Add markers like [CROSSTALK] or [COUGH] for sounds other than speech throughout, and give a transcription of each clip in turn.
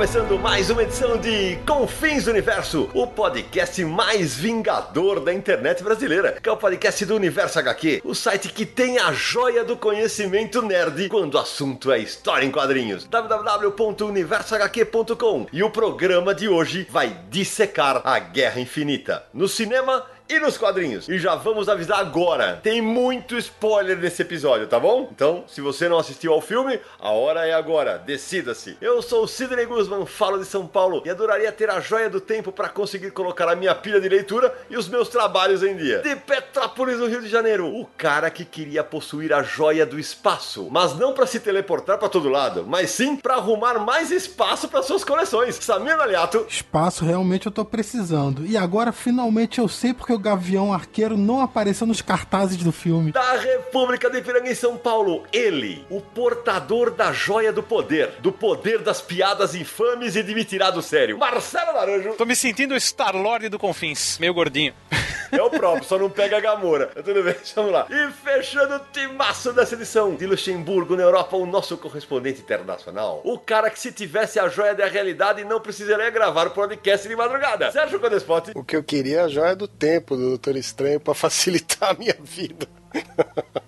Começando mais uma edição de Confins do Universo, o podcast mais vingador da internet brasileira, que é o podcast do Universo HQ, o site que tem a joia do conhecimento nerd quando o assunto é história em quadrinhos. www.universohq.com. E o programa de hoje vai dissecar a Guerra Infinita no cinema e nos quadrinhos. E já vamos avisar agora: tem muito spoiler nesse episódio, tá bom? Então, se você não assistiu ao filme, a hora é agora. Decida-se. Eu sou o Sidney Guzman, falo de São Paulo e adoraria ter a joia do tempo para conseguir colocar a minha pilha de leitura e os meus trabalhos em dia. De Petrópolis, no Rio de Janeiro, o cara que queria possuir a joia do espaço, mas não para se teleportar para todo lado, mas sim para arrumar mais espaço para suas coleções. Samir Aliato. Espaço realmente eu tô precisando. E agora finalmente eu sei porque o Gavião Arqueiro não apareceu nos cartazes do filme. Da República de Ipiranga em São Paulo, ele, o portador da joia do poder, do poder das piadas infames e de me tirar do sério. Marcelo Naranjo. Tô me sentindo o Star-Lord do Confins, meio gordinho. [LAUGHS] É o próprio, só não pega a Gamora. Tudo bem, [LAUGHS] vamos lá. E fechando o timaço dessa edição, de Luxemburgo, na Europa, o nosso correspondente internacional. O cara que se tivesse a joia da realidade não precisaria gravar o podcast de madrugada. Sérgio Codespot. O que eu queria é a joia do tempo do Doutor Estranho pra facilitar a minha vida.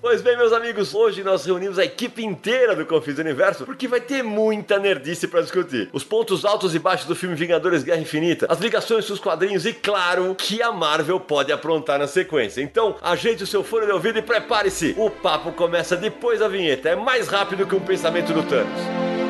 Pois bem, meus amigos, hoje nós reunimos a equipe inteira do Confis do Universo porque vai ter muita nerdice pra discutir. Os pontos altos e baixos do filme Vingadores Guerra Infinita, as ligações com os quadrinhos e, claro, que a Marvel pode aprontar na sequência. Então, ajeite o seu fone de ouvido e prepare-se. O papo começa depois da vinheta. É mais rápido que um pensamento do Thanos.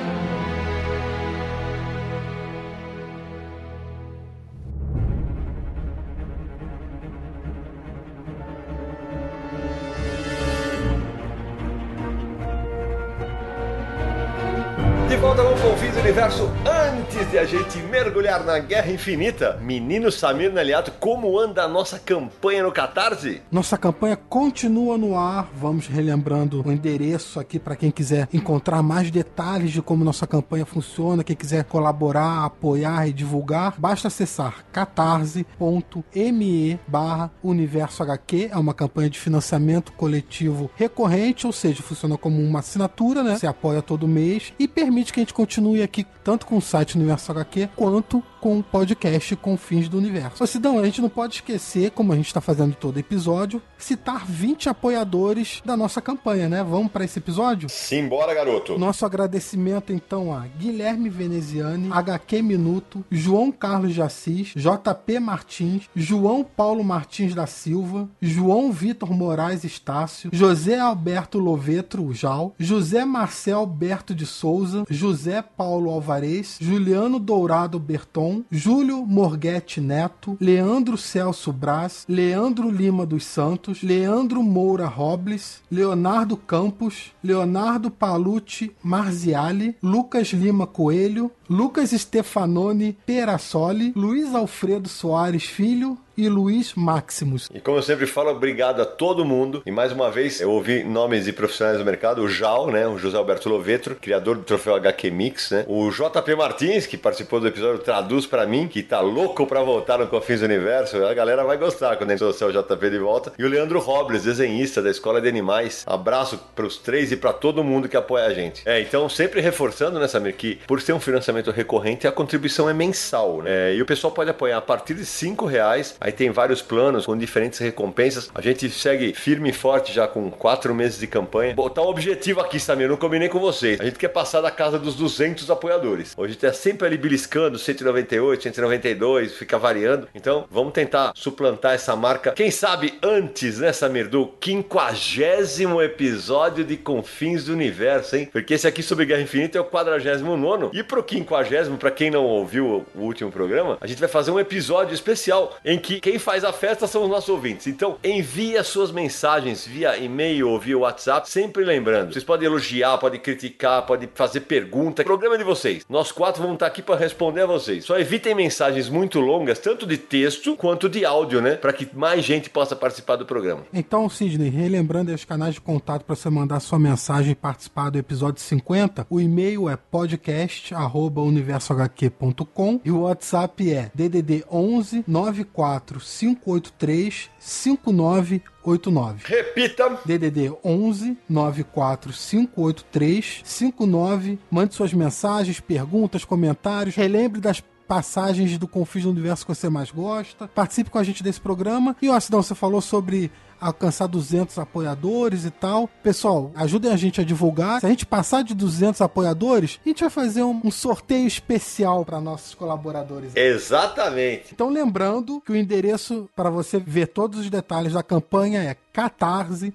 De volta com Confins Universo. Antes de a gente mergulhar na Guerra Infinita, menino Samir Naliato, como anda a nossa campanha no Catarse? Nossa campanha continua no ar. Vamos relembrando o endereço aqui para quem quiser encontrar mais detalhes de como nossa campanha funciona, quem quiser colaborar, apoiar e divulgar, basta acessar catarse.me barra Universo HQ. É uma campanha de financiamento coletivo recorrente, ou seja, funciona como uma assinatura, né? Você apoia todo mês e permite que a gente continue aqui tanto com o site Universo HQ quanto com o podcast Confins do Universo. Ô Sidão, a gente não pode esquecer, como a gente está fazendo todo episódio, citar 20 apoiadores da nossa campanha, né? Vamos para esse episódio? Simbora, garoto. Nosso agradecimento então a Guilherme Veneziani, HQ Minuto, João Carlos de Assis, JP Martins, João Paulo Martins da Silva, João Vitor Moraes Estácio, José Alberto Lovetro Jal, José Marcel Alberto de Souza, José Paulo Alvarez, Juliano Dourado Berton, Júlio Morguete Neto, Leandro Celso Braz, Leandro Lima dos Santos, Leandro Moura Robles, Leonardo Campos, Leonardo Palucci Marziali, Lucas Lima Coelho, Lucas Stefanoni Perassoli, Luiz Alfredo Soares Filho e Luiz Maximus. E como eu sempre falo, obrigado a todo mundo. E mais uma vez, eu ouvi nomes de profissionais do mercado. O Jal, né? O José Alberto Lovetro, criador do troféu HQ Mix, né? O JP Martins, que participou do episódio Traduz pra mim, que tá louco pra voltar no Confins do Universo. A galera vai gostar quando a gente trouxer o JP de volta. E o Leandro Robles, desenhista da Escola de Animais. Abraço pros três e pra todo mundo que apoia a gente. É, então sempre reforçando, né, Samir, que por ser um financiamento recorrente, a contribuição é mensal, né? É, e o pessoal pode apoiar a partir de cinco reais. Aí tem vários planos com diferentes recompensas. A gente segue firme e forte já com quatro meses de campanha. Botar um objetivo aqui, Samir, não combinei com vocês. A gente quer passar da casa dos 200 apoiadores. Hoje tá sempre ali beliscando 198, 192, fica variando. Então, vamos tentar suplantar essa marca. Quem sabe antes, né, Samir, do quinquagésimo episódio de Confins do Universo, hein? Porque esse aqui sobre Guerra Infinita é o 49 e pro quinquagésimo, pra quem não ouviu o último programa, a gente vai fazer um episódio especial em que aqui quem faz a festa são os nossos ouvintes. Então, envie as suas mensagens via e-mail ou via WhatsApp, sempre lembrando. Vocês podem elogiar, podem criticar, podem fazer pergunta. O programa é de vocês. Nós quatro vamos estar aqui para responder a vocês. Só evitem mensagens muito longas, tanto de texto quanto de áudio, né? Para que mais gente possa participar do programa. Então, Sidney, relembrando aí os canais de contato para você mandar sua mensagem e participar do episódio 50, o e-mail é podcast@universohq.com e o WhatsApp é DDD 11 94 583 5989. Repita. DDD 11 94 583 59. Mande suas mensagens, perguntas, comentários. Relembre das passagens do Confis do Universo que você mais gosta. Participe com a gente desse programa. E, ó, Cidão, você falou sobre alcançar 200 apoiadores e tal. Pessoal, ajudem a gente a divulgar. Se a gente passar de 200 apoiadores, a gente vai fazer um, um sorteio especial para nossos colaboradores. Exatamente. Então, lembrando que o endereço para você ver todos os detalhes da campanha é catarse.me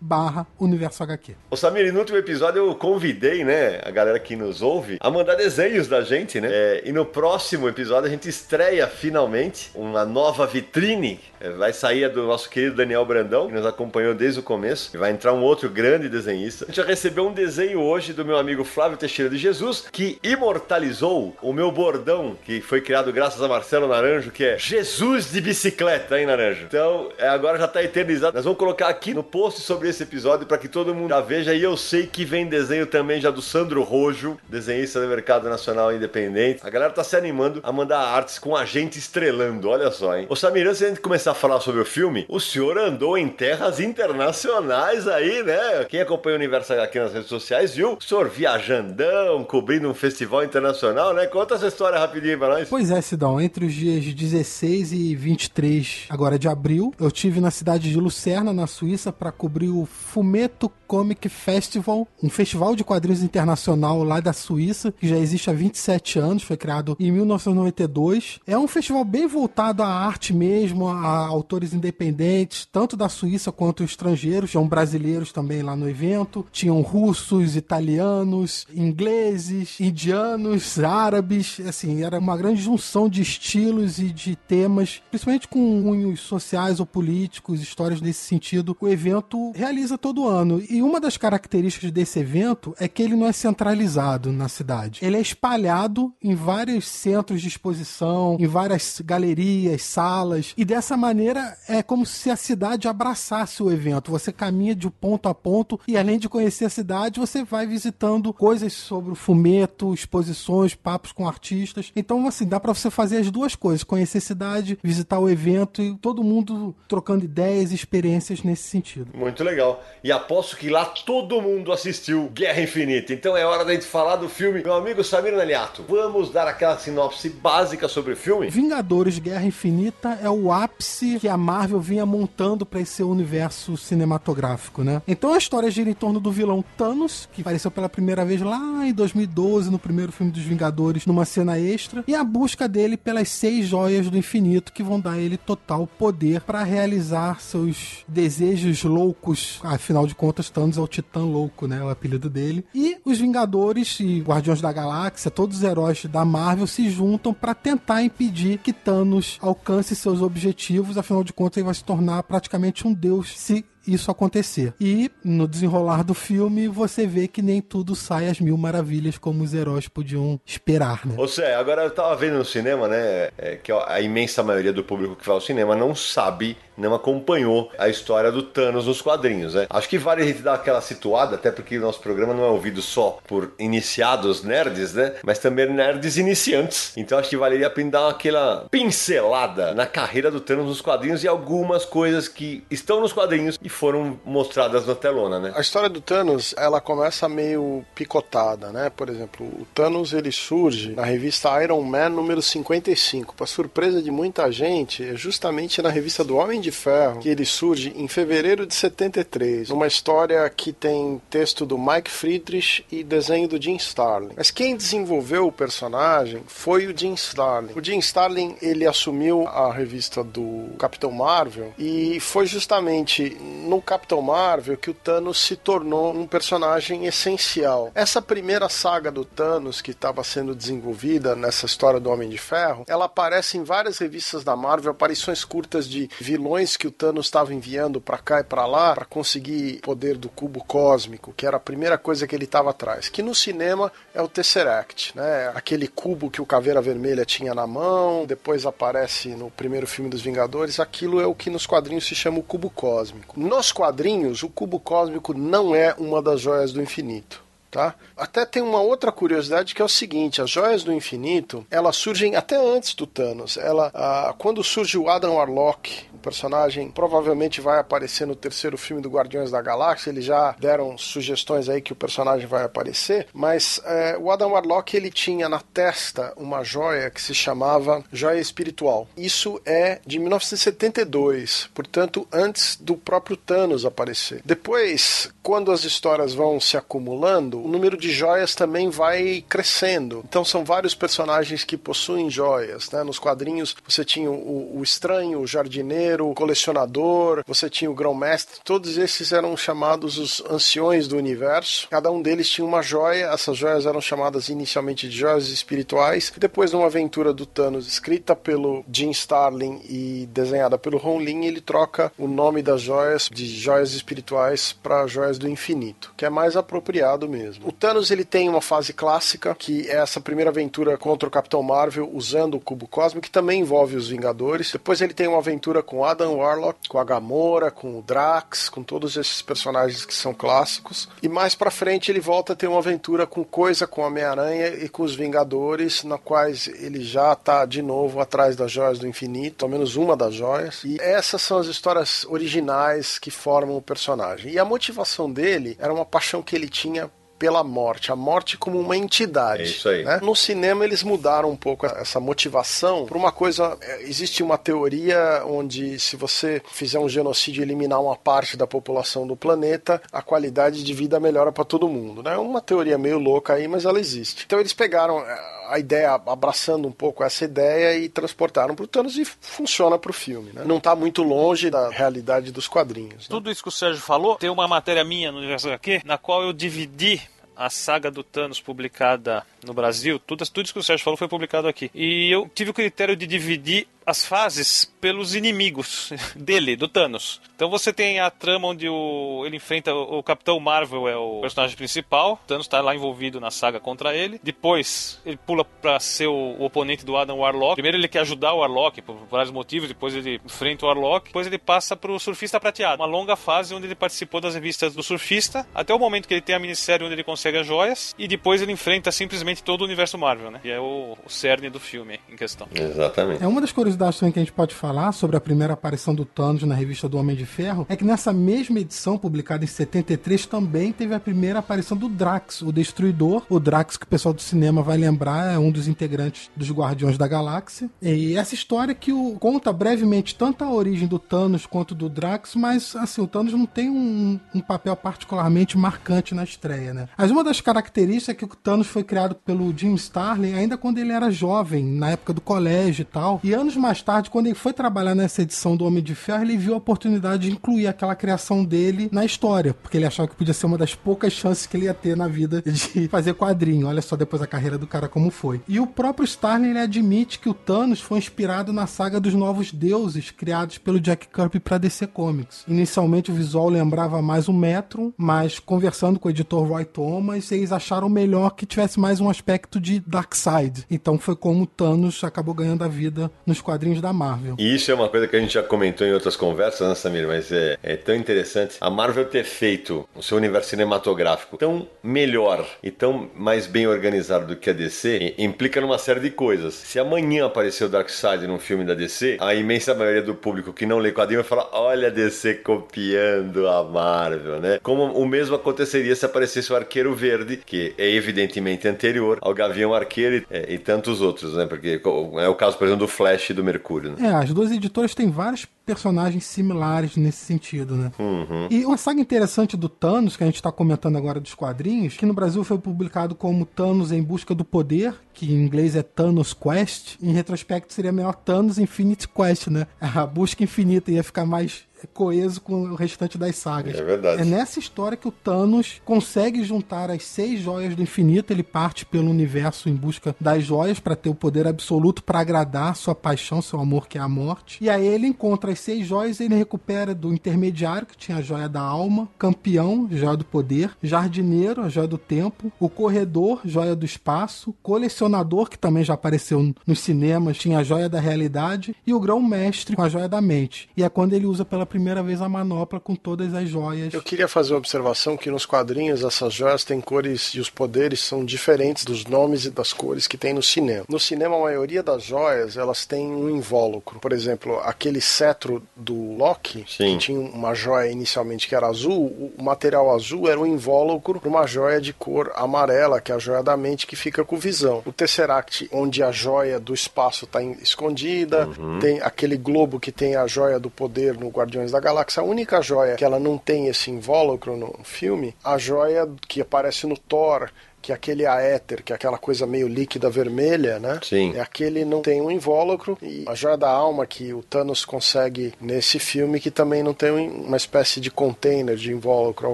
barra Universo HQ. Ô Samir, no último episódio eu convidei, né, a galera que nos ouve a mandar desenhos da gente, né? É, e no próximo episódio a gente estreia finalmente uma nova vitrine. É, vai sair do nosso querido Daniel Brandão, que nos acompanhou desde o começo. E vai entrar um outro grande desenhista. A gente já recebeu um desenho hoje do meu amigo Flávio Teixeira de Jesus, que imortalizou o meu bordão, que foi criado graças a Marcelo Naranjo, que é Jesus de bicicleta, hein, Naranjo? Então, é, agora já tá eternizado. Nós vamos colocar aqui no post sobre esse episódio para que todo mundo já veja. E eu sei que vem desenho também já do Sandro Rojo, desenhista do Mercado Nacional Independente. A galera tá se animando a mandar artes com a gente estrelando, olha só, hein? Ô Samir, antes de a gente começar a falar sobre o filme, o senhor andou em terras internacionais aí, né? Quem acompanha o Universo aqui nas redes sociais viu o senhor viajandão, cobrindo um festival internacional, né? Conta essa história rapidinho pra nós. Pois é, Sidão, entre os dias 16 e 23 agora de abril, eu tive na cidade de Lucerna, na Suíça, para cobrir o Fumeto Comic Festival, um festival de quadrinhos internacional lá da Suíça, que já existe há 27 anos, foi criado em 1992. É um festival bem voltado à arte mesmo, a autores independentes, tanto da Suíça quanto estrangeiros. Tinham brasileiros também lá no evento, tinham russos, italianos, ingleses, indianos, árabes, assim, era uma grande junção de estilos e de temas, principalmente com cunhos sociais ou políticos, histórias nesse sentido. O evento realiza todo ano. E uma das características desse evento é que ele não é centralizado na cidade. Ele é espalhado em vários centros de exposição, em várias galerias, salas, e dessa maneira é como se a cidade abraçasse o evento. Você caminha de ponto a ponto e além de conhecer a cidade, você vai visitando coisas sobre o fumeto, exposições, papos com artistas. Então, assim, dá para você fazer as duas coisas: conhecer a cidade, visitar o evento e todo mundo trocando ideias e experiências nesse sentido. Muito legal. E aposto que lá todo mundo assistiu Guerra Infinita. Então é hora da gente falar do filme. Meu amigo Samir Naliato, vamos dar aquela sinopse básica sobre o filme? Vingadores Guerra Infinita é o ápice que a Marvel vinha montando para esse universo cinematográfico, né? Então a história gira em torno do vilão Thanos, que apareceu pela primeira vez lá em 2012, no primeiro filme dos Vingadores, numa cena extra, e a busca dele pelas seis joias do infinito que vão dar ele total poder para realizar seus desejos loucos. Afinal de contas, Thanos é o Titã Louco, né? O apelido dele. E os Vingadores e Guardiões da Galáxia, todos os heróis da Marvel se juntam para tentar impedir que Thanos alcance seus objetivos. Afinal de contas, ele vai se tornar praticamente um deus se isso acontecer. E no desenrolar do filme, você vê que nem tudo sai às mil maravilhas como os heróis podiam esperar, né? Ou seja, agora eu tava vendo no cinema, né, é, que a imensa maioria do público que vai ao cinema não sabe, não acompanhou a história do Thanos nos quadrinhos, né? Acho que vale a gente dar aquela situada, até porque o nosso programa não é ouvido só por iniciados nerds, né? Mas também nerds iniciantes. Então acho que valeria a pena dar aquela pincelada na carreira do Thanos nos quadrinhos e algumas coisas que estão nos quadrinhos e foram mostradas na telona, né? A história do Thanos, ela começa meio picotada, né? Por exemplo, o Thanos ele surge na revista Iron Man número 55. Para surpresa de muita gente, é justamente na revista do Homem de Ferro que ele surge em fevereiro de 73, numa história que tem texto do Mike Friedrich e desenho do Jim Starlin. Mas quem desenvolveu o personagem foi o Jim Starlin. O Jim Starlin, ele assumiu a revista do Capitão Marvel e foi justamente no Capitão Marvel que o Thanos se tornou um personagem essencial. Essa primeira saga do Thanos que estava sendo desenvolvida nessa história do Homem de Ferro, ela aparece em várias revistas da Marvel, aparições curtas de vilões que o Thanos estava enviando para cá e para lá para conseguir poder do cubo cósmico, que era a primeira coisa que ele estava atrás. Que no cinema é o Tesseract, né? Aquele cubo que o Caveira Vermelha tinha na mão, depois aparece no primeiro filme dos Vingadores, aquilo é o que nos quadrinhos se chama o cubo cósmico. Nos quadrinhos, o cubo cósmico não é uma das joias do infinito. Tá? Até tem uma outra curiosidade que é o seguinte: as joias do infinito elas surgem até antes do Thanos. Ela, ah, quando surge o Adam Warlock, o personagem provavelmente vai aparecer no terceiro filme do Guardiões da Galáxia. Eles já deram sugestões aí que o personagem vai aparecer, mas eh, o Adam Warlock ele tinha na testa uma joia que se chamava joia espiritual. Isso é de 1972, portanto antes do próprio Thanos aparecer. Depois, quando as histórias vão se acumulando o número de joias também vai crescendo. Então são vários personagens que possuem joias. Né? Nos quadrinhos você tinha o, o estranho, o jardineiro, o colecionador, você tinha o grão-mestre. Todos esses eram chamados os anciões do universo. Cada um deles tinha uma joia. Essas joias eram chamadas inicialmente de joias espirituais. Depois, numa aventura do Thanos escrita pelo Jim Starlin e desenhada pelo Ron Lin, ele troca o nome das joias de joias espirituais para joias do infinito, que é mais apropriado mesmo mesmo. O Thanos ele tem uma fase clássica, que é essa primeira aventura contra o Capitão Marvel usando o cubo cósmico, que também envolve os Vingadores. Depois ele tem uma aventura com Adam Warlock, com a Gamora, com o Drax, com todos esses personagens que são clássicos. E mais para frente ele volta a ter uma aventura com Coisa, com Homem-Aranha e com os Vingadores, na quais ele já tá de novo atrás das joias do infinito, ao menos uma das joias. E essas são as histórias originais que formam o personagem. E a motivação dele era uma paixão que ele tinha pela morte, a morte como uma entidade. É isso aí. Né? No cinema eles mudaram um pouco essa motivação para uma coisa. É, existe uma teoria onde se você fizer um genocídio e eliminar uma parte da população do planeta, a qualidade de vida melhora para todo mundo. Né? É uma teoria meio louca aí, mas ela existe. Então eles pegaram é, a ideia, abraçando um pouco essa ideia e transportaram para o Thanos e funciona para o filme. Né? Não está muito longe da realidade dos quadrinhos. Né? Tudo isso que o Sérgio falou, tem uma matéria minha no Universo HQ, na qual eu dividi a saga do Thanos publicada no Brasil, tudo, tudo isso que o Sérgio falou foi publicado aqui. E eu tive o critério de dividir as fases pelos inimigos [LAUGHS] dele, do Thanos. Então você tem a trama onde o, ele enfrenta o, o Capitão Marvel, é o personagem principal. O Thanos está lá envolvido na saga contra ele. Depois ele pula para ser o, o, oponente do Adam Warlock. Primeiro ele quer ajudar o Warlock por vários motivos, depois ele enfrenta o Warlock. Depois ele passa para o Surfista Prateado. Uma longa fase onde ele participou das revistas do Surfista, até o momento que ele tem a minissérie onde ele consegue as joias. E depois ele enfrenta simplesmente todo o universo Marvel, né? E é o, o cerne do filme em questão. Exatamente. É uma das curiosidades também que a gente pode falar sobre a primeira aparição do Thanos na revista do Homem de Ferro é que nessa mesma edição, publicada em 73, também teve a primeira aparição do Drax, o Destruidor. O Drax, que o pessoal do cinema vai lembrar, é um dos integrantes dos Guardiões da Galáxia. E essa história que o, conta brevemente tanto a origem do Thanos quanto do Drax, mas assim, o Thanos não tem um, um papel particularmente marcante na estreia, né? Mas uma das características é que o Thanos foi criado pelo Jim Starlin ainda quando ele era jovem, na época do colégio e tal. E anos mais tarde, quando ele foi trabalhar nessa edição do Homem de Ferro, ele viu a oportunidade de incluir aquela criação dele na história, porque ele achava que podia ser uma das poucas chances que ele ia ter na vida de [LAUGHS] fazer quadrinho. Olha só depois a carreira do cara como foi. E o próprio Starlin ele admite que o Thanos foi inspirado na saga dos Novos Deuses, criados pelo Jack Kirby para DC Comics. Inicialmente o visual lembrava mais o Metro, mas conversando com o editor Roy Thomas, eles acharam melhor que tivesse mais um aspecto de Darkseid. Então foi como Thanos acabou ganhando a vida nos quadrinhos da Marvel. E isso é uma coisa que a gente já comentou em outras conversas, né, Samir? Mas é, é tão interessante. A Marvel ter feito o seu universo cinematográfico tão melhor e tão mais bem organizado do que a DC implica numa série de coisas. Se amanhã aparecer o Darkseid num filme da DC, a imensa maioria do público que não lê quadrinho vai falar: olha a DC copiando a Marvel, né? Como o mesmo aconteceria se aparecesse o Arqueiro Verde, que é evidentemente anterior ao Gavião Arqueiro e, é, e tantos outros, né? Porque é o caso, por exemplo, do Flash do Mercúrio. Né? É, as duas editoras têm vários personagens similares nesse sentido, né? Uhum. E uma saga interessante do Thanos, que a gente está comentando agora dos quadrinhos, que no Brasil foi publicado como Thanos em Busca do Poder, que em inglês é Thanos Quest. Em retrospecto seria melhor Thanos Infinite Quest, né? [LAUGHS] A busca infinita ia ficar mais coeso com o restante das sagas. É verdade. É nessa história que o Thanos consegue juntar as seis joias do infinito. Ele parte pelo universo em busca das joias para ter o poder absoluto para agradar sua paixão, seu amor, que é a morte. E aí ele encontra as seis joias e ele recupera do intermediário, que tinha a joia da alma, campeão, joia do poder, jardineiro, a joia do tempo, o corredor, joia do espaço, colecionador, que também já apareceu nos cinemas, tinha a joia da realidade, e o grão-mestre com a joia da mente. E é quando ele usa pela primeira vez a manopla com todas as joias. Eu queria fazer uma observação que nos quadrinhos essas joias têm cores e os poderes são diferentes dos nomes e das cores que tem no cinema. No cinema, a maioria das joias elas têm um invólucro. Por exemplo, aquele cetro do Loki, Sim. que tinha uma joia inicialmente que era azul, o material azul era um invólucro para uma joia de cor amarela, que é a joia da mente, que fica com visão. O Tesseract, onde a joia do espaço está escondida, tem aquele globo que tem a joia do poder no Guardiões da Galáxia. A única joia que ela não tem esse invólucro no filme, a joia que aparece no Thor, que aquele aéter, que é aquela coisa meio líquida vermelha, né? Sim. É aquele não tem um invólucro e a joia da alma que o Thanos consegue nesse filme que também não tem um- uma espécie de container de invólucro ao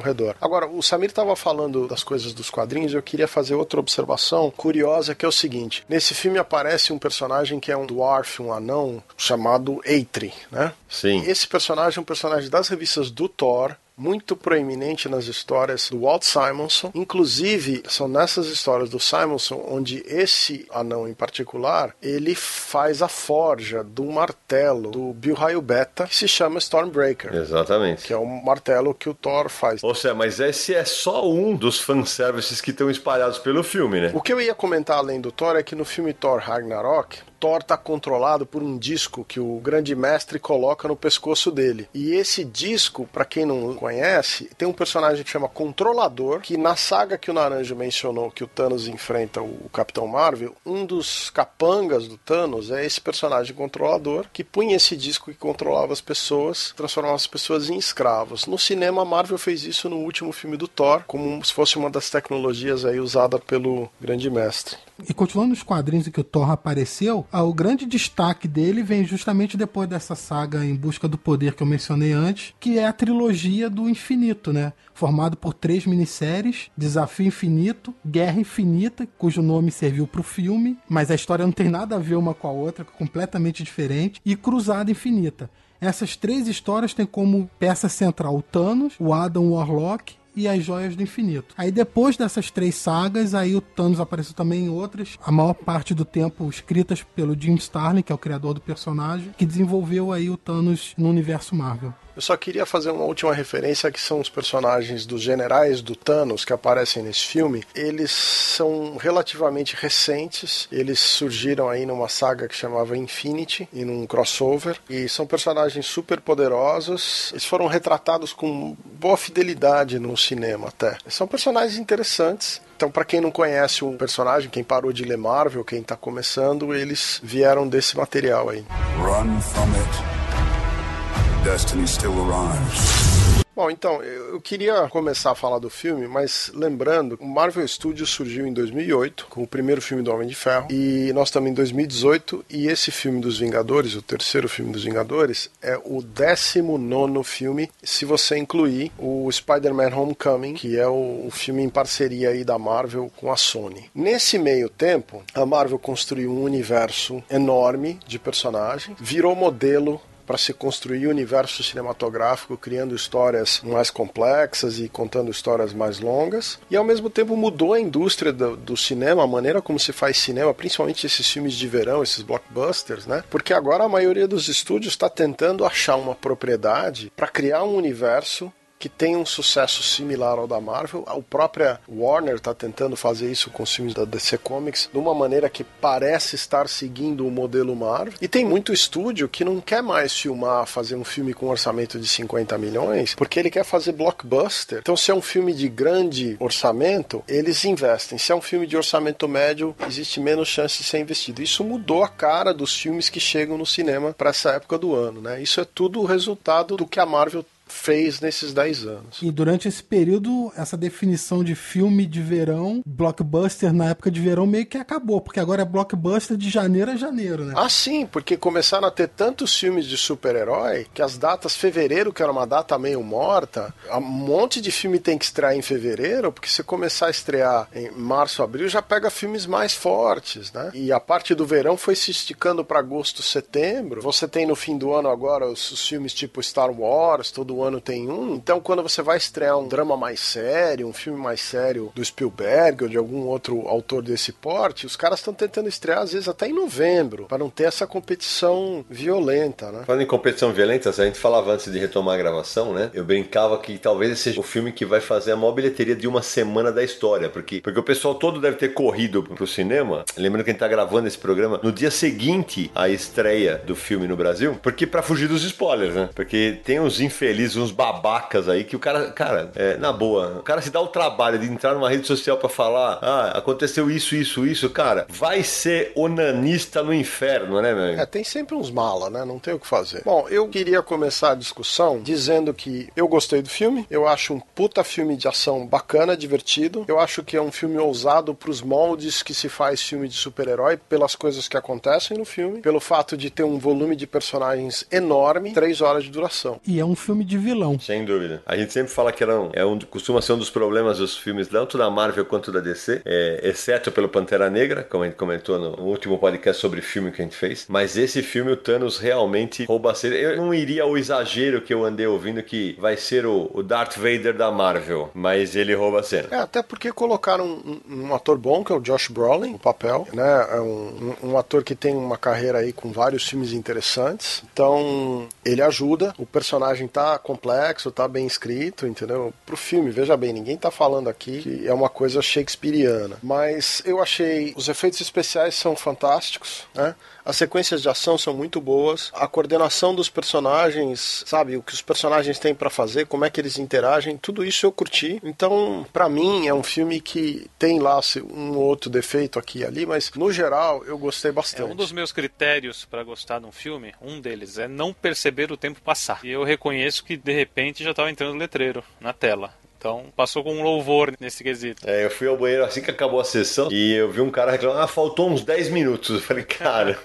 redor. Agora, o Samir estava falando das coisas dos quadrinhos, eu queria fazer outra observação curiosa que é o seguinte: nesse filme aparece um personagem que é um dwarf, um anão chamado Eitri, né? Sim. Esse personagem é um personagem das revistas do Thor, muito proeminente nas histórias do Walt Simonson. Inclusive, são nessas histórias do Simonson onde esse anão em particular, ele faz a forja do martelo do Bill Raio Beta, que se chama Stormbreaker, Exatamente. que é o martelo que o Thor faz. Ou seja, mas esse é só um dos fanservices que estão espalhados pelo filme, né? O que eu ia comentar além do Thor é que no filme Thor Ragnarok, Thor está controlado por um disco que o grande mestre coloca no pescoço dele. E esse disco, para quem não conhece, tem um personagem que chama Controlador, que na saga que o Naranjo mencionou, que o Thanos enfrenta o Capitão Marvel, um dos capangas do Thanos é esse personagem Controlador, que punha esse disco que controlava as pessoas, transformava as pessoas em escravos. No cinema, a Marvel fez isso no último filme do Thor, como se fosse uma das tecnologias aí usada pelo grande mestre. E continuando nos quadrinhos em que o Thor apareceu, ah, o grande destaque dele vem justamente depois dessa saga em busca do poder que eu mencionei antes, que é a trilogia do infinito, né? Formado por três minisséries: Desafio Infinito, Guerra Infinita, cujo nome serviu para o filme, mas a história não tem nada a ver uma com a outra, completamente diferente, e Cruzada Infinita. Essas três histórias têm como peça central o Thanos, o Adam Warlock e as Joias do Infinito. Aí depois dessas três sagas, aí o Thanos apareceu também em outras, a maior parte do tempo escritas pelo Jim Starlin, que é o criador do personagem, que desenvolveu aí o Thanos no universo Marvel. Eu só queria fazer uma última referência que são os personagens dos generais do Thanos que aparecem nesse filme. Eles são relativamente recentes. Eles surgiram aí numa saga que chamava Infinity e num crossover e são personagens super poderosos. Eles foram retratados com boa fidelidade no cinema até. São personagens interessantes. Então, para quem não conhece um personagem, quem parou de ler Marvel, quem tá começando, eles vieram desse material aí. Run from it. Destiny still arrives. Bom, então, eu queria começar a falar do filme, mas lembrando, o Marvel Studios surgiu em 2008, com o primeiro filme do Homem de Ferro, e nós estamos em 2018, e esse filme dos Vingadores, o terceiro filme dos Vingadores, é o 19 filme, se você incluir o Spider-Man Homecoming, que é o, o filme em parceria aí da Marvel com a Sony. Nesse meio tempo, a Marvel construiu um universo enorme de personagens, virou modelo para se construir o universo cinematográfico, criando histórias mais complexas e contando histórias mais longas. E ao mesmo tempo mudou a indústria do, do, cinema, a maneira como se faz cinema, principalmente esses filmes de verão, esses blockbusters, né? Porque agora a maioria dos estúdios está tentando achar uma propriedade para criar um universo que tem um sucesso similar ao da Marvel. A própria Warner está tentando fazer isso com os filmes da DC Comics de uma maneira que parece estar seguindo o modelo Marvel. E tem muito estúdio que não quer mais filmar, fazer um filme com um orçamento de 50 milhões, porque ele quer fazer blockbuster. Então, se é um filme de grande orçamento, eles investem. Se é um filme de orçamento médio, existe menos chance de ser investido. Isso mudou a cara dos filmes que chegam no cinema para essa época do ano, né? Isso é tudo o resultado do que a Marvel fez nesses 10 anos. E durante esse período, essa definição de filme de verão, blockbuster na época de verão, meio que acabou, porque agora é blockbuster de janeiro a janeiro, né? Ah, sim, porque começaram a ter tantos filmes de super-herói que as datas fevereiro, que era uma data meio morta, um monte de filme tem que estrear em fevereiro, porque se começar a estrear em março, abril, já pega filmes mais fortes, né? E a parte do verão foi se esticando para agosto, setembro. Você tem no fim do ano agora os, os filmes tipo Star Wars, todo ano tem um. Então, quando você vai estrear um drama mais sério, um filme mais sério do Spielberg ou de algum outro autor desse porte, os caras estão tentando estrear às vezes até em novembro, para não ter essa competição violenta, né? Falando em competição violenta, a gente falava antes de retomar a gravação, né? Eu brincava que talvez seja o filme que vai fazer a maior bilheteria de uma semana da história, porque, porque o pessoal todo deve ter corrido pro cinema. Lembrando que a gente tá gravando esse programa no dia seguinte à estreia do filme no Brasil, porque para fugir dos spoilers, né? Porque tem uns infelizes, uns babacas aí que o cara, cara, é, na boa, o cara se dá o trabalho de entrar numa rede social para falar, ah, aconteceu isso, isso, isso, cara, vai ser onanista no inferno, né, meu? É, tem sempre uns mala, né? Não tem o que fazer. Bom, eu queria começar a discussão dizendo que eu gostei do filme, eu acho um puta filme de ação bacana, divertido. Eu acho que é um filme ousado pros moldes que se faz filme de super-herói, pelas coisas que acontecem no filme, pelo fato de ter um volume de personagens enorme, três horas de duração. E é um filme de vilão. Sem dúvida. A gente sempre fala que era um, é um, costuma ser um dos problemas dos filmes, tanto da Marvel quanto da DC, é, exceto pelo Pantera Negra, como a gente comentou no, último podcast sobre filme que a gente fez. Mas esse filme, o Thanos realmente rouba a cena. Eu não iria ao exagero que eu andei ouvindo que vai ser o, o Darth Vader da Marvel, mas ele rouba a cena. É, até porque colocaram um, um, um ator bom, que é o Josh Brolin, no papel, né? É um, um, ator que tem uma carreira aí com vários filmes interessantes. Então, ele ajuda. O personagem tá complexo, tá bem escrito, entendeu? Pro filme, veja bem, ninguém tá falando aqui que é uma coisa shakespeariana. Mas eu achei os efeitos especiais são fantásticos, né? As sequências de ação são muito boas. A coordenação dos personagens, sabe, o que os personagens têm para fazer, como é que eles interagem, tudo isso eu curti. Então, para mim, é um filme que tem lá um outro defeito aqui e ali, mas no geral eu gostei bastante. É um dos meus critérios para gostar de um filme, um deles é não perceber o tempo passar. E eu reconheço que de repente já estava entrando letreiro na tela. Então, passou com um louvor nesse quesito. É, eu fui ao banheiro assim que acabou a sessão e eu vi um cara reclamando, ah, faltou uns 10 minutos. [LAUGHS] Eu falei, cara.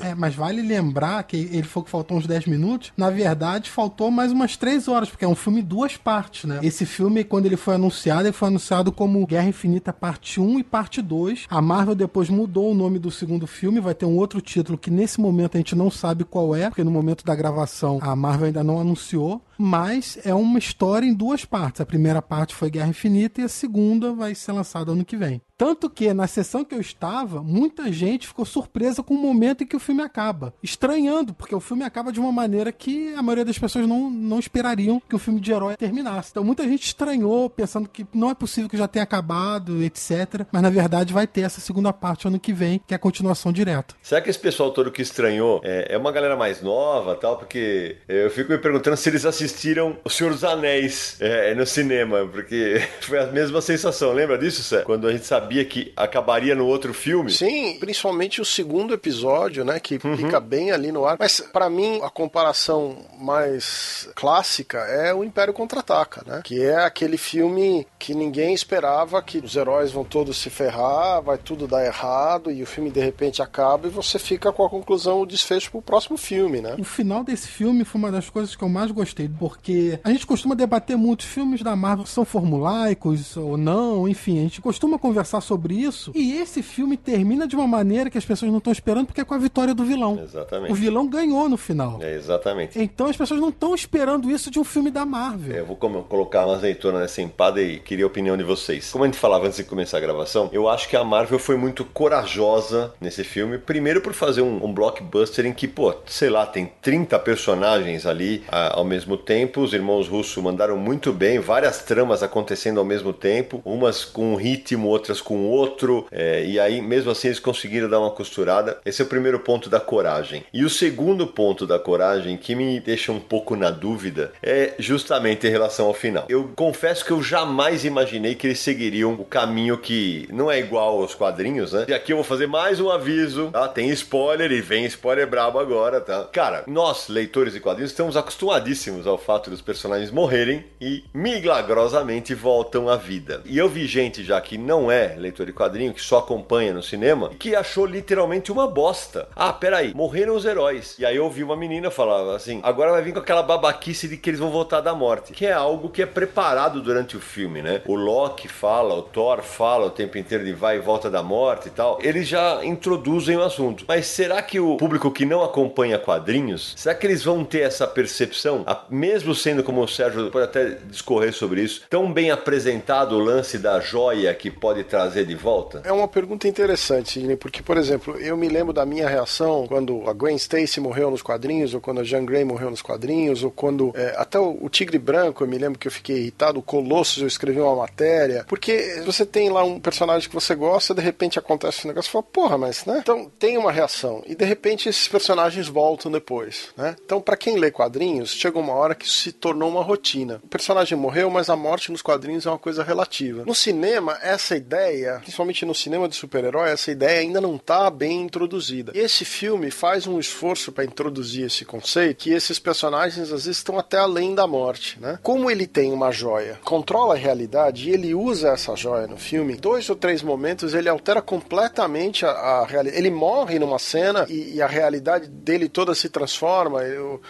é, mas vale lembrar que ele falou que faltou uns 10 minutos. Na verdade, faltou mais umas 3 horas, porque é um filme duas partes, né? Esse filme, quando ele foi anunciado, ele foi anunciado como Guerra Infinita Parte 1 e Parte 2. A Marvel depois mudou o nome do segundo filme, vai ter um outro título que nesse momento a gente não sabe qual é, porque no momento da gravação a Marvel ainda não anunciou mas é uma história em duas partes. A primeira parte foi Guerra Infinita e a segunda vai ser lançada ano que vem. Tanto que na sessão que eu estava, muita gente ficou surpresa com o momento em que o filme acaba. Estranhando, porque o filme acaba de uma maneira que a maioria das pessoas não, não esperariam que o filme de herói terminasse. Então muita gente estranhou, pensando que não é possível que já tenha acabado, etc. Mas na verdade vai ter essa segunda parte ano que vem, que é a continuação direta. Será que esse pessoal todo que estranhou é, é uma galera mais nova tal? Porque eu fico me perguntando se eles assistiram O Senhor dos Anéis é, no cinema, porque [LAUGHS] foi a mesma sensação. Lembra disso, Sé? Quando a gente sabia sabia que acabaria no outro filme. Sim, principalmente o segundo episódio, né, que uhum. fica bem ali no ar. Mas para mim a comparação mais clássica é o Império Contra-Ataca, né? Que é aquele filme que ninguém esperava que os heróis vão todos se ferrar, vai tudo dar errado e o filme de repente acaba e você fica com a conclusão, o desfecho pro próximo filme, né? O final desse filme foi uma das coisas que eu mais gostei, porque a gente costuma debater muitos filmes da Marvel são formulaicos ou não, enfim, a gente costuma conversar conversar sobre isso. E esse filme termina de uma maneira que as pessoas não estão esperando, porque é com a vitória do vilão. Exatamente. O vilão ganhou no final. É, exatamente. Então as pessoas não estão esperando isso de um filme da Marvel. É, eu vou colocar uma azeitona nessa empada e queria a opinião de vocês. Como a gente falava antes de começar a gravação, eu acho que a Marvel foi muito corajosa nesse filme. Primeiro por fazer um, um blockbuster em que, pô, sei lá, tem 30 personagens ali a, ao mesmo tempo. Os irmãos Russo mandaram muito bem, várias tramas acontecendo ao mesmo tempo, umas com ritmo, outras com outro, é, e aí mesmo assim eles conseguiram dar uma costurada. Esse é o primeiro ponto da coragem. E o segundo ponto da coragem que me deixa um pouco na dúvida é justamente em relação ao final. Eu confesso que eu jamais imaginei que eles seguiriam o caminho que não é igual aos quadrinhos, né? E aqui eu vou fazer mais um aviso, tá? Tem spoiler e vem spoiler brabo agora, tá? Cara, nós, leitores de quadrinhos, estamos acostumadíssimos ao fato dos personagens morrerem e milagrosamente voltam à vida. E eu vi gente já que não é leitor de quadrinho, que só acompanha no cinema, que achou literalmente uma bosta. Ah, peraí, morreram os heróis. E aí eu ouvi uma menina falar assim: agora vai vir com aquela babaquice de que eles vão voltar da morte. Que é algo que é preparado durante o filme, né? O Loki fala, o Thor fala o tempo inteiro de vai e volta da morte e tal. Eles já introduzem o assunto. Mas será que o público que não acompanha quadrinhos, será que eles vão ter essa percepção, mesmo sendo como o Sérgio pode até discorrer sobre isso, tão bem apresentado o lance da joia que pode trazer de volta? É uma pergunta interessante, Sidney, porque, por exemplo, eu me lembro da minha reação quando a Gwen Stacy morreu nos quadrinhos, ou quando a Jean Grey morreu nos quadrinhos, ou quando é, até o, o, Tigre Branco, eu me lembro que eu fiquei irritado, o Colossus, eu escrevi uma matéria, porque você tem lá um personagem que você gosta, de repente acontece um negócio, você fala, porra, mas, né? Então tem uma reação, e de repente esses personagens voltam depois, né? Então, para quem lê quadrinhos, chega uma hora que se tornou uma rotina. O personagem morreu, mas a morte nos quadrinhos é uma coisa relativa. No cinema, essa ideia, principalmente no cinema de super-herói, essa ideia ainda não está bem introduzida. E esse filme faz um esforço para introduzir esse conceito que esses personagens às vezes estão até além da morte, né? Como ele tem uma joia, controla a realidade e ele usa essa joia no filme, dois ou três momentos ele altera completamente a, a realidade. Ele morre numa cena e, e, a realidade dele toda se transforma.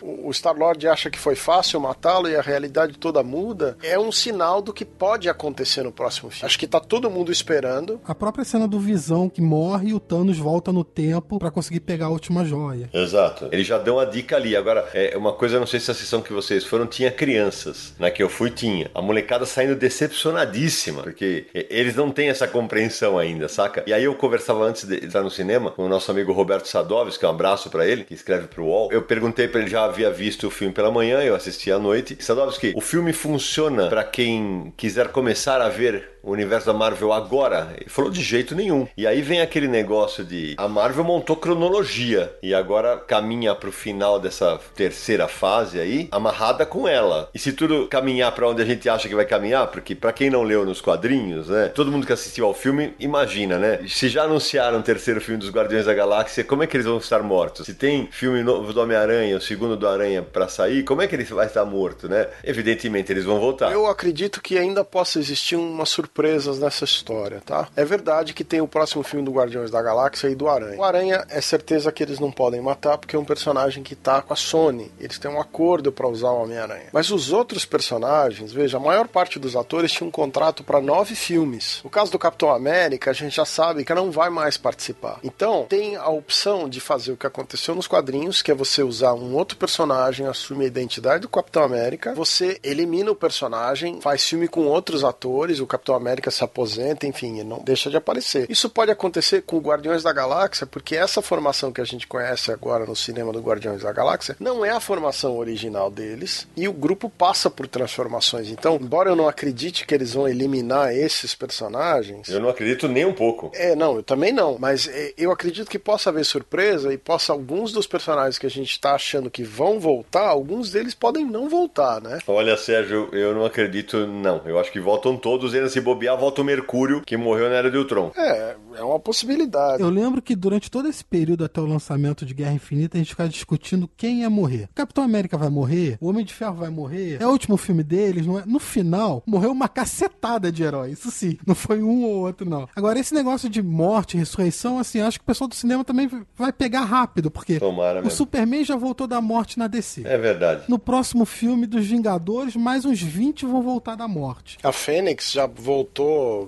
O, o Star-Lord acha que foi fácil matá-lo e a realidade toda muda. É um sinal do que pode acontecer no próximo filme. Acho que tá todo mundo esperando. A própria cena do Visão que morre e o Thanos volta no tempo para conseguir pegar a última joia. Exato. Ele já deu uma dica ali. Agora, é uma coisa, não sei se a sessão que vocês foram tinha crianças. Na que eu fui, tinha. A molecada saindo decepcionadíssima, porque eles não têm essa compreensão ainda, saca? E aí eu conversava antes de estar no cinema com o nosso amigo Roberto Sadovski, que é um abraço para ele, que escreve pro UOL. Eu perguntei para ele já havia visto o filme pela manhã, eu assisti à noite. Sadovski, o filme funciona para quem quiser começar a ver o universo da Marvel agora? Ele falou de jeito nenhum. E aí vem aquele negócio de a Marvel montou cronologia e agora caminha pro final dessa terceira fase aí, amarrada com ela. E se tudo caminhar para onde a gente acha que vai caminhar, porque para quem não leu nos quadrinhos, né? Todo mundo que assistiu ao filme imagina, né? Se já anunciaram o terceiro filme dos Guardiões da Galáxia, como é que eles vão estar mortos? Se tem filme novo do Homem-Aranha, o segundo do Aranha para sair, como é que ele vai estar morto, né? Evidentemente eles vão voltar. Eu acredito que ainda possa existir uma surpresa surpresas nessa história, tá? É verdade que tem o próximo filme do Guardiões da Galáxia e do Aranha. O Aranha é certeza que eles não podem matar porque é um personagem que tá com a Sony. Eles têm um acordo para usar o Homem-Aranha. Mas os outros personagens, veja, a maior parte dos atores tinha um contrato para nove filmes. No caso do Capitão América, a gente já sabe que não vai mais participar. Então, tem a opção de fazer o que aconteceu nos quadrinhos, que é você usar um outro personagem, assumir a identidade do Capitão América, você elimina o personagem, faz filme com outros atores, o Capitão América América se aposenta, enfim, não deixa de aparecer. Isso pode acontecer com o Guardiões da Galáxia, porque essa formação que a gente conhece agora no cinema do Guardiões da Galáxia não é a formação original deles e o grupo passa por transformações. Então, embora eu não acredite que eles vão eliminar esses personagens. Eu não acredito nem um pouco. É, não, eu também não. Mas é, eu acredito que possa haver surpresa e possa alguns dos personagens que a gente está achando que vão voltar, alguns deles podem não voltar, né? Olha, Sérgio, eu não acredito, não. Eu acho que voltam todos eles se bobear, volta o Mercúrio, que morreu na Era de Ultron. É, é uma possibilidade. Eu lembro que durante todo esse período até o lançamento de Guerra Infinita, a gente ficava discutindo quem ia morrer. O Capitão América vai morrer? O Homem de Ferro vai morrer? É o último filme deles? Não é? No final, morreu uma cacetada de heróis. Isso sim, [LAUGHS] não foi um ou outro, não. Agora, esse negócio de morte, ressurreição, assim, acho que o pessoal do cinema também vai pegar rápido, porque Tomara o mesmo. Superman já voltou da morte na DC. É verdade. No próximo filme dos Vingadores, mais uns 20 vão voltar da morte. A Fênix já voltou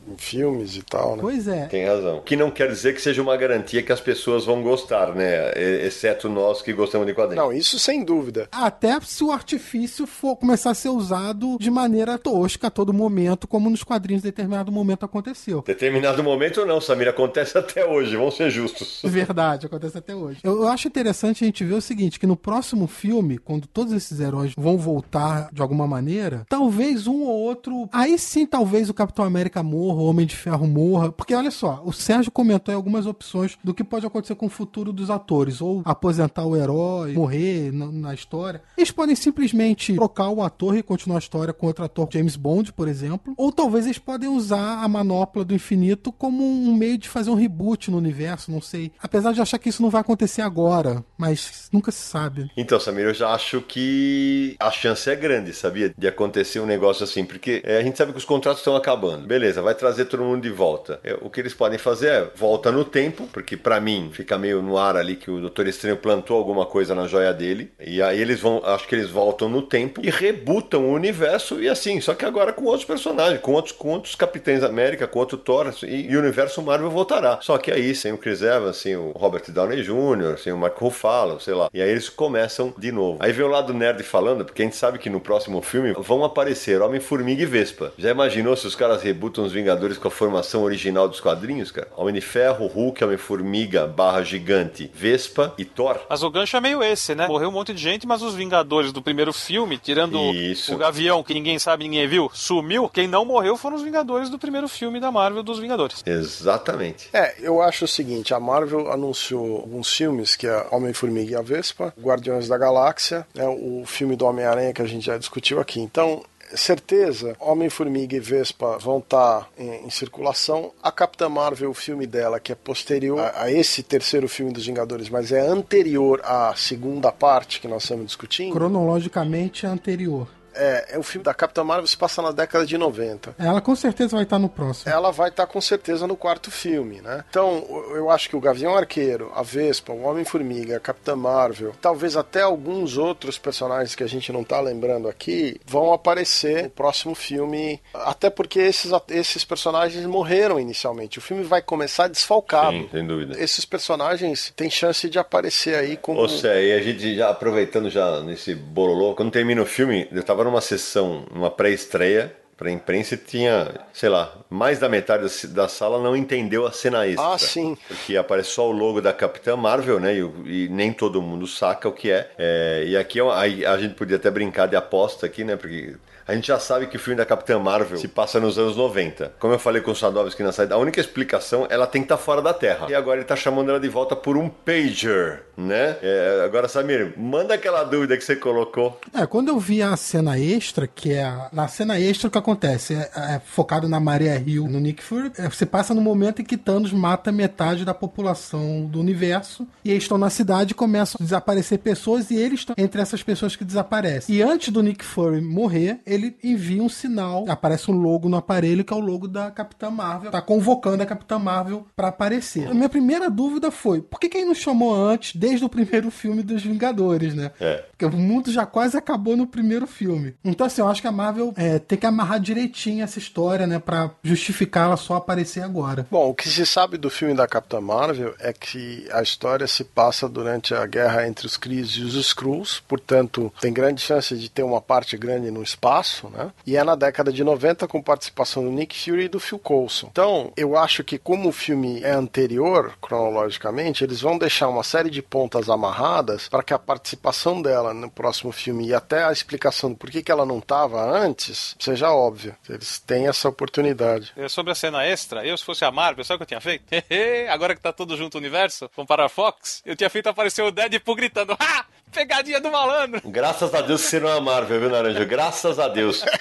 em filmes e tal, né? Pois é. Tem razão. Que não quer dizer que seja uma garantia que as pessoas vão gostar, né? Exceto nós que gostamos de quadrinhos. Não, isso sem dúvida. Até se o artifício for começar a ser usado de maneira tosca a todo momento, como nos quadrinhos em determinado momento aconteceu. Determinado momento não, Samir, acontece até hoje, vamos ser justos. [LAUGHS] Verdade, acontece até hoje. Eu, eu acho interessante a gente ver o seguinte, que no próximo filme, quando todos esses heróis vão voltar de alguma maneira, talvez um ou outro, aí sim talvez o Capitão Capitão América morra, o Homem de Ferro morra. Porque olha só, o Sérgio comentou algumas opções do que pode acontecer com o futuro dos atores. Ou aposentar o herói, morrer na, na história. Eles podem simplesmente trocar o ator e continuar a história com outro ator, James Bond, por exemplo. Ou talvez eles podem usar a manopla do infinito como um meio de fazer um reboot no universo, não sei. Apesar de achar que isso não vai acontecer agora, mas nunca se sabe. Então, Samir, eu já acho que a chance é grande, sabia? De acontecer um negócio assim, porque é, a gente sabe que os contratos estão acabando. Beleza, vai trazer todo mundo de volta. É, o que eles podem fazer é volta no tempo, porque para mim fica meio no ar ali que o Doutor Estranho plantou alguma coisa na joia dele. E aí eles vão, acho que eles voltam no tempo e rebutam o universo e assim, só que agora com outros personagens, com outros, com outros Capitães América, com outro Thor, e, e o universo Marvel voltará. Só que aí, sem o Chris Evans, sem o Robert Downey Jr., sem o Mark Ruffalo, sei lá. E aí eles começam de novo. Aí vem o lado nerd falando, porque a gente sabe que no próximo filme vão aparecer Homem-Formiga e Vespa. Já imaginou se os caras rebutam os Vingadores com a formação original dos quadrinhos, cara? Homem de Ferro, Hulk, Homem-Formiga, barra gigante, Vespa e Thor. Mas o gancho é meio esse, né? Morreu um monte de gente, mas os Vingadores do primeiro filme, tirando Isso. o Gavião, que ninguém sabe, ninguém viu, sumiu. Quem não morreu foram os Vingadores do primeiro filme da Marvel dos Vingadores. Exatamente. É, eu acho o seguinte, a Marvel anunciou alguns filmes, que é Homem-Formiga e a Vespa, Guardiões da Galáxia, né, o filme do Homem-Aranha que a gente já discutiu aqui. Então, certeza, Homem-Formiga e Vespa vão estar em, em, circulação. A Capitã Marvel, o filme dela, que é posterior a, a, esse terceiro filme dos Vingadores, mas é anterior à segunda parte que nós estamos discutindo. Cronologicamente é anterior. É, é o filme da Capitã Marvel se passa na década de 90. Ela com certeza vai estar no próximo. Ela vai estar com certeza no quarto filme, né? Então, eu acho que o Gavião Arqueiro, a Vespa, o Homem-Formiga, a Capitã Marvel, talvez até alguns outros personagens que a gente não tá lembrando aqui, vão aparecer no próximo filme. Até porque esses, esses personagens morreram inicialmente. O filme vai começar desfalcado. Sim, sem dúvida. Esses personagens têm chance de aparecer aí como. Ou seja, e a gente já aproveitando já nesse bololô, quando termina o filme, eu tava numa sessão, numa pré-estreia para a imprensa e tinha, sei lá, mais da metade da sala não entendeu a cena extra. Ah, sim. Porque aparece só o logo da Capitã Marvel, né? E, e nem todo mundo saca o que é. é e aqui a, a gente podia até brincar de aposta aqui, né? Porque a gente já sabe que o filme da Capitã Marvel se passa nos anos 90. Como eu falei com o Sadovski na saída, a única explicação ela tem que estar tá fora da Terra. E agora ele está chamando ela de volta por um pager, né? É, agora, Samir, manda aquela dúvida que você colocou. É, quando eu vi a cena extra, que é a, na cena extra o que acontece é, é focado na Maria Hill, no Nick Fury, é, você passa no momento em que Thanos mata metade da população do universo e eles estão na cidade e começam a desaparecer pessoas e eles estão entre essas pessoas que desaparecem. E antes do Nick Fury morrer, ele ele envia um sinal, aparece um logo no aparelho que é o logo da Capitã Marvel, tá convocando a Capitã Marvel para aparecer. A minha primeira dúvida foi, por que quem não chamou antes, desde o primeiro filme dos Vingadores, né? É. Porque o mundo já quase acabou no primeiro filme. Então, assim, eu acho que a Marvel é, tem que amarrar direitinho essa história, né, para justificar ela só aparecer agora. Bom, o que se sabe do filme da Capitã Marvel é que a história se passa durante a guerra entre os Kree e os Skrulls, portanto, tem grande chance de ter uma parte grande no espaço espaço, né? E é na década de 90 com participação do Nick Fury e do Phil Coulson. Então, eu acho que como o filme é anterior, cronologicamente, eles vão deixar uma série de pontas amarradas para que a participação dela no próximo filme e até a explicação do porquê que ela não estava antes seja óbvia. Eles têm essa oportunidade. Sobre a cena extra, eu se fosse a Marvel, sabe o que eu tinha feito? [LAUGHS] Agora que tá todo junto o universo, vamos para a Fox, eu tinha feito aparecer o Deadpool gritando [LAUGHS] Ha! Pegadinha do malandro! Graças a Deus que você não é a Marvel, viu, Naranja? Graças a Deus. [LAUGHS]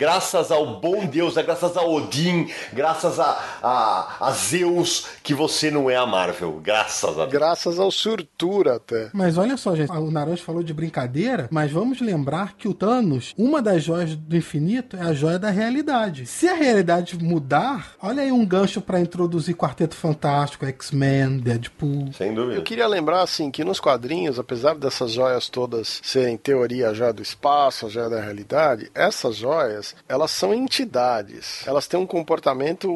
graças ao bom Deus, é graças a Odin, graças a, a, a, Zeus, que você não é a Marvel. Graças a Deus. Graças ao Surtura até. Mas olha só, gente, o Naranjo falou de brincadeira, mas vamos lembrar que o Thanos, uma das joias do infinito é a joia da realidade. Se a realidade mudar, olha aí um gancho para introduzir Quarteto Fantástico, X-Men, Deadpool. Sem dúvida. Eu queria lembrar, assim, que nos quadrinhos, apesar dessas joias todas serem, em teoria, a joia do espaço, a joia da realidade, essas joias elas são entidades. Elas têm um comportamento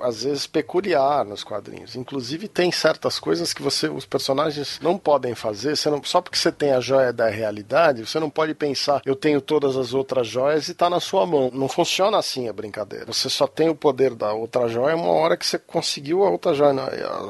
às vezes peculiar nos quadrinhos. Inclusive tem certas coisas que você, os personagens não podem fazer. Você não, só porque você tem a joia da realidade, você não pode pensar eu tenho todas as outras joias e está na sua mão. Não funciona assim a brincadeira. Você só tem o poder da outra joia uma hora que você conseguiu a outra joia.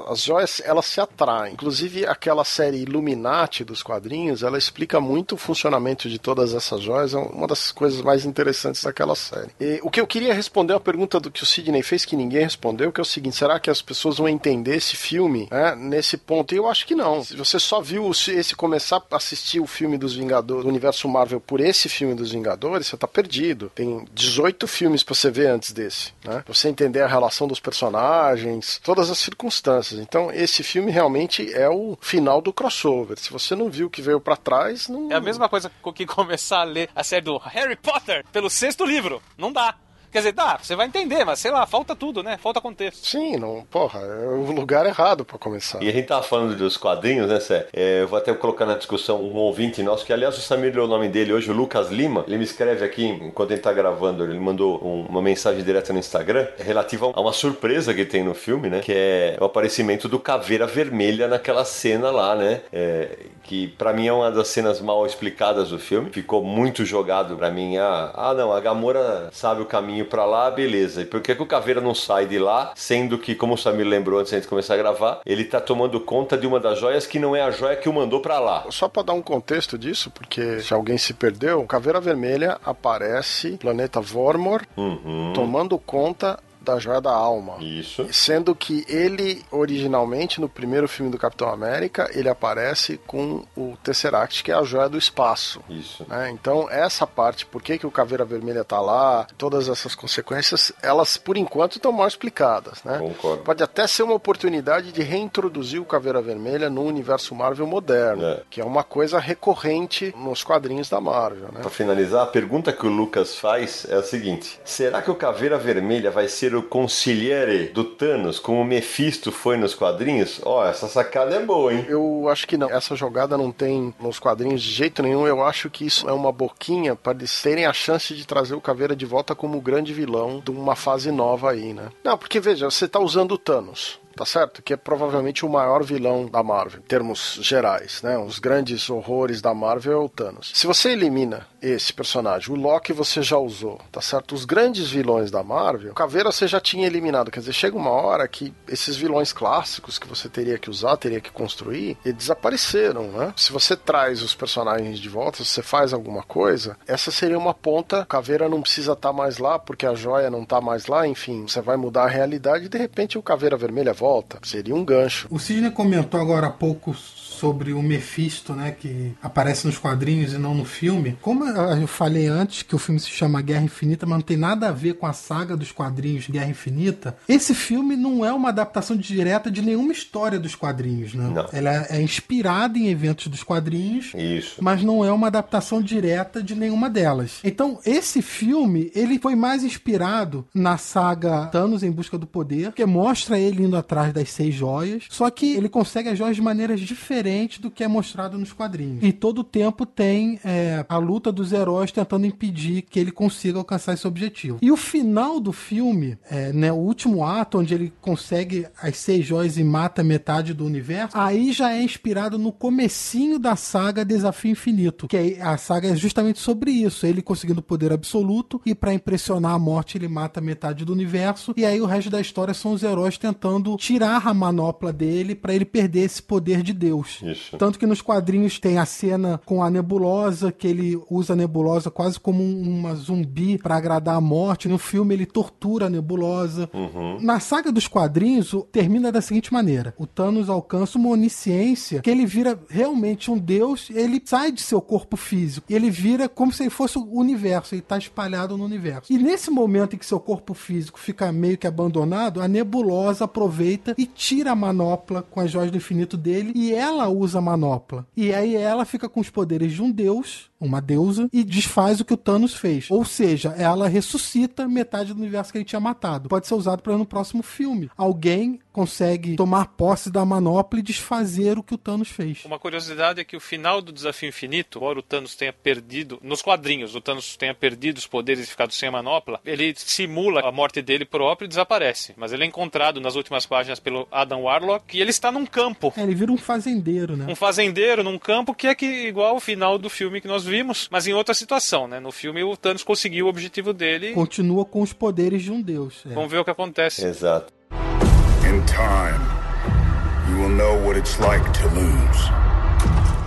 As joias elas se atraem. Inclusive aquela série Illuminati dos quadrinhos, ela explica muito o funcionamento de todas essas joias. É uma das coisas mais interessantes interessantes daquela série. E, o que eu queria responder é a pergunta do que o Sidney fez que ninguém respondeu, que é o seguinte: será que as pessoas vão entender esse filme né, nesse ponto? E eu acho que não. Se você só viu esse começar a assistir o filme dos Vingadores, do universo Marvel por esse filme dos Vingadores, você tá perdido. Tem 18 filmes pra você ver antes desse, né? Pra você entender a relação dos personagens, todas as circunstâncias. Então, esse filme realmente é o final do crossover. Se você não viu o que veio para trás, não. É a mesma coisa que começar a ler a série do Harry Potter pelo sexto livro. Não dá. Quer dizer, dá, você vai entender, mas sei lá, falta tudo, né? Falta contexto. Sim, não, porra, é o lugar errado para começar. E a gente tava falando dos quadrinhos, né, Sé? É, eu vou até colocar na discussão um ouvinte nosso, que aliás o Samir deu o nome dele hoje, o Lucas Lima. Ele me escreve aqui, enquanto ele tá gravando, ele mandou um, uma mensagem direta no Instagram, relativa a uma surpresa que tem no filme, né? Que é o aparecimento do Caveira Vermelha naquela cena lá, né? É, que para mim é uma das cenas mal explicadas do filme. Ficou muito jogado para mim. Ah, ah, não, a Gamora sabe o caminho para lá, beleza. E por que, que o Caveira não sai de lá, sendo que, como o Samir lembrou antes de começar a gravar, ele tá tomando conta de uma das joias que não é a joia que o mandou para lá. Só para dar um contexto disso, porque se alguém se perdeu, Caveira Vermelha aparece planeta Vormor Uhum. tomando conta da Joia da Alma. Isso. Sendo que ele, originalmente, no primeiro filme do Capitão América, ele aparece com o Tesseract, que é a Joia do Espaço. Isso. né? Então, essa parte, por que, que o Caveira Vermelha tá lá, todas essas consequências, elas, por enquanto, estão mal explicadas, né? Concordo. Pode até ser uma oportunidade de reintroduzir o Caveira Vermelha no universo Marvel moderno, É. que é uma coisa recorrente nos quadrinhos da Marvel, né? Para finalizar, a pergunta que o Lucas faz é a seguinte: será que o Caveira Vermelha vai ser o consigliere do Thanos, como o Mephisto foi nos quadrinhos? Ó, essa sacada é boa, hein? Eu acho que não. Essa jogada não tem nos quadrinhos de jeito nenhum. Eu acho que isso é uma boquinha para eles terem a chance de trazer o Caveira de volta como o grande vilão de uma fase nova aí, né? Não, porque veja, você tá usando o Thanos. Tá certo? Que é provavelmente o maior vilão da Marvel, em termos gerais, né? Os grandes horrores da Marvel é o Thanos. Se você elimina esse personagem, o Loki você já usou, tá certo? Os grandes vilões da Marvel, o Caveira você já tinha eliminado. Quer dizer, chega uma hora que esses vilões clássicos que você teria que usar, teria que construir, eles desapareceram, né? Se você traz os personagens de volta, se você faz alguma coisa, essa seria uma ponta. Caveira não precisa estar mais lá porque a joia não tá mais lá, enfim, você vai mudar a realidade e de repente o Caveira Vermelha volta. Seria um gancho. O Sidney comentou agora há pouco sobre o Mephisto, né, que aparece nos quadrinhos e não no filme. Como eu falei antes que o filme se chama Guerra Infinita, mas não tem nada a ver com a saga dos quadrinhos Guerra Infinita, esse filme não é uma adaptação direta de nenhuma história dos quadrinhos, né? Não. Ela é inspirada em eventos dos quadrinhos, Isso. mas não é uma adaptação direta de nenhuma delas. Então, esse filme, ele foi mais inspirado na saga Thanos em Busca do Poder, que mostra ele indo atrás das seis joias, só que ele consegue as joias de maneiras diferentes do que é mostrado nos quadrinhos. E todo o tempo tem é, a luta dos heróis tentando impedir que ele consiga alcançar esse objetivo. E o final do filme, é, né, o último ato, onde ele consegue as seis joias e mata metade do universo, aí já é inspirado no comecinho da saga Desafio Infinito, que aí a saga é justamente sobre isso, ele conseguindo poder absoluto e para impressionar a morte ele mata metade do universo e aí o resto da história são os heróis tentando tirar a manopla dele para ele perder esse poder de Deus. Tanto que nos quadrinhos tem a cena com a nebulosa, que ele usa a nebulosa quase como um- uma zumbi para agradar a morte. No filme ele tortura a nebulosa. Na saga dos quadrinhos, termina da seguinte maneira: o Thanos alcança uma onisciência que ele vira realmente um deus, ele sai de seu corpo físico. Ele vira como se ele fosse o universo, ele está espalhado no universo. E nesse momento em que seu corpo físico fica meio que abandonado, a nebulosa aproveita e tira a manopla com as joias do infinito dele e ela usa a manopla. E aí ela fica com os poderes de um deus, uma deusa, e desfaz o que o Thanos fez. Ou seja, ela ressuscita metade do universo que ele tinha matado. Pode ser usado para no próximo filme. Alguém consegue tomar posse da manopla e desfazer o que o Thanos fez. Uma curiosidade é que o final do Desafio Infinito, embora o Thanos tenha perdido, nos quadrinhos, o Thanos tenha perdido os poderes e ficado sem a manopla, ele simula a morte dele próprio e desaparece. Mas ele é encontrado nas últimas páginas pelo Adam Warlock e ele está num campo. É, ele vira um fazendeiro, né? Um fazendeiro num campo que é que igual ao final do filme que nós vimos, mas em outra situação, né? No filme o Thanos conseguiu o objetivo dele. Continua com os poderes de um deus. É. Vamos ver o que acontece. Exato. In time, you will know what it's like to lose.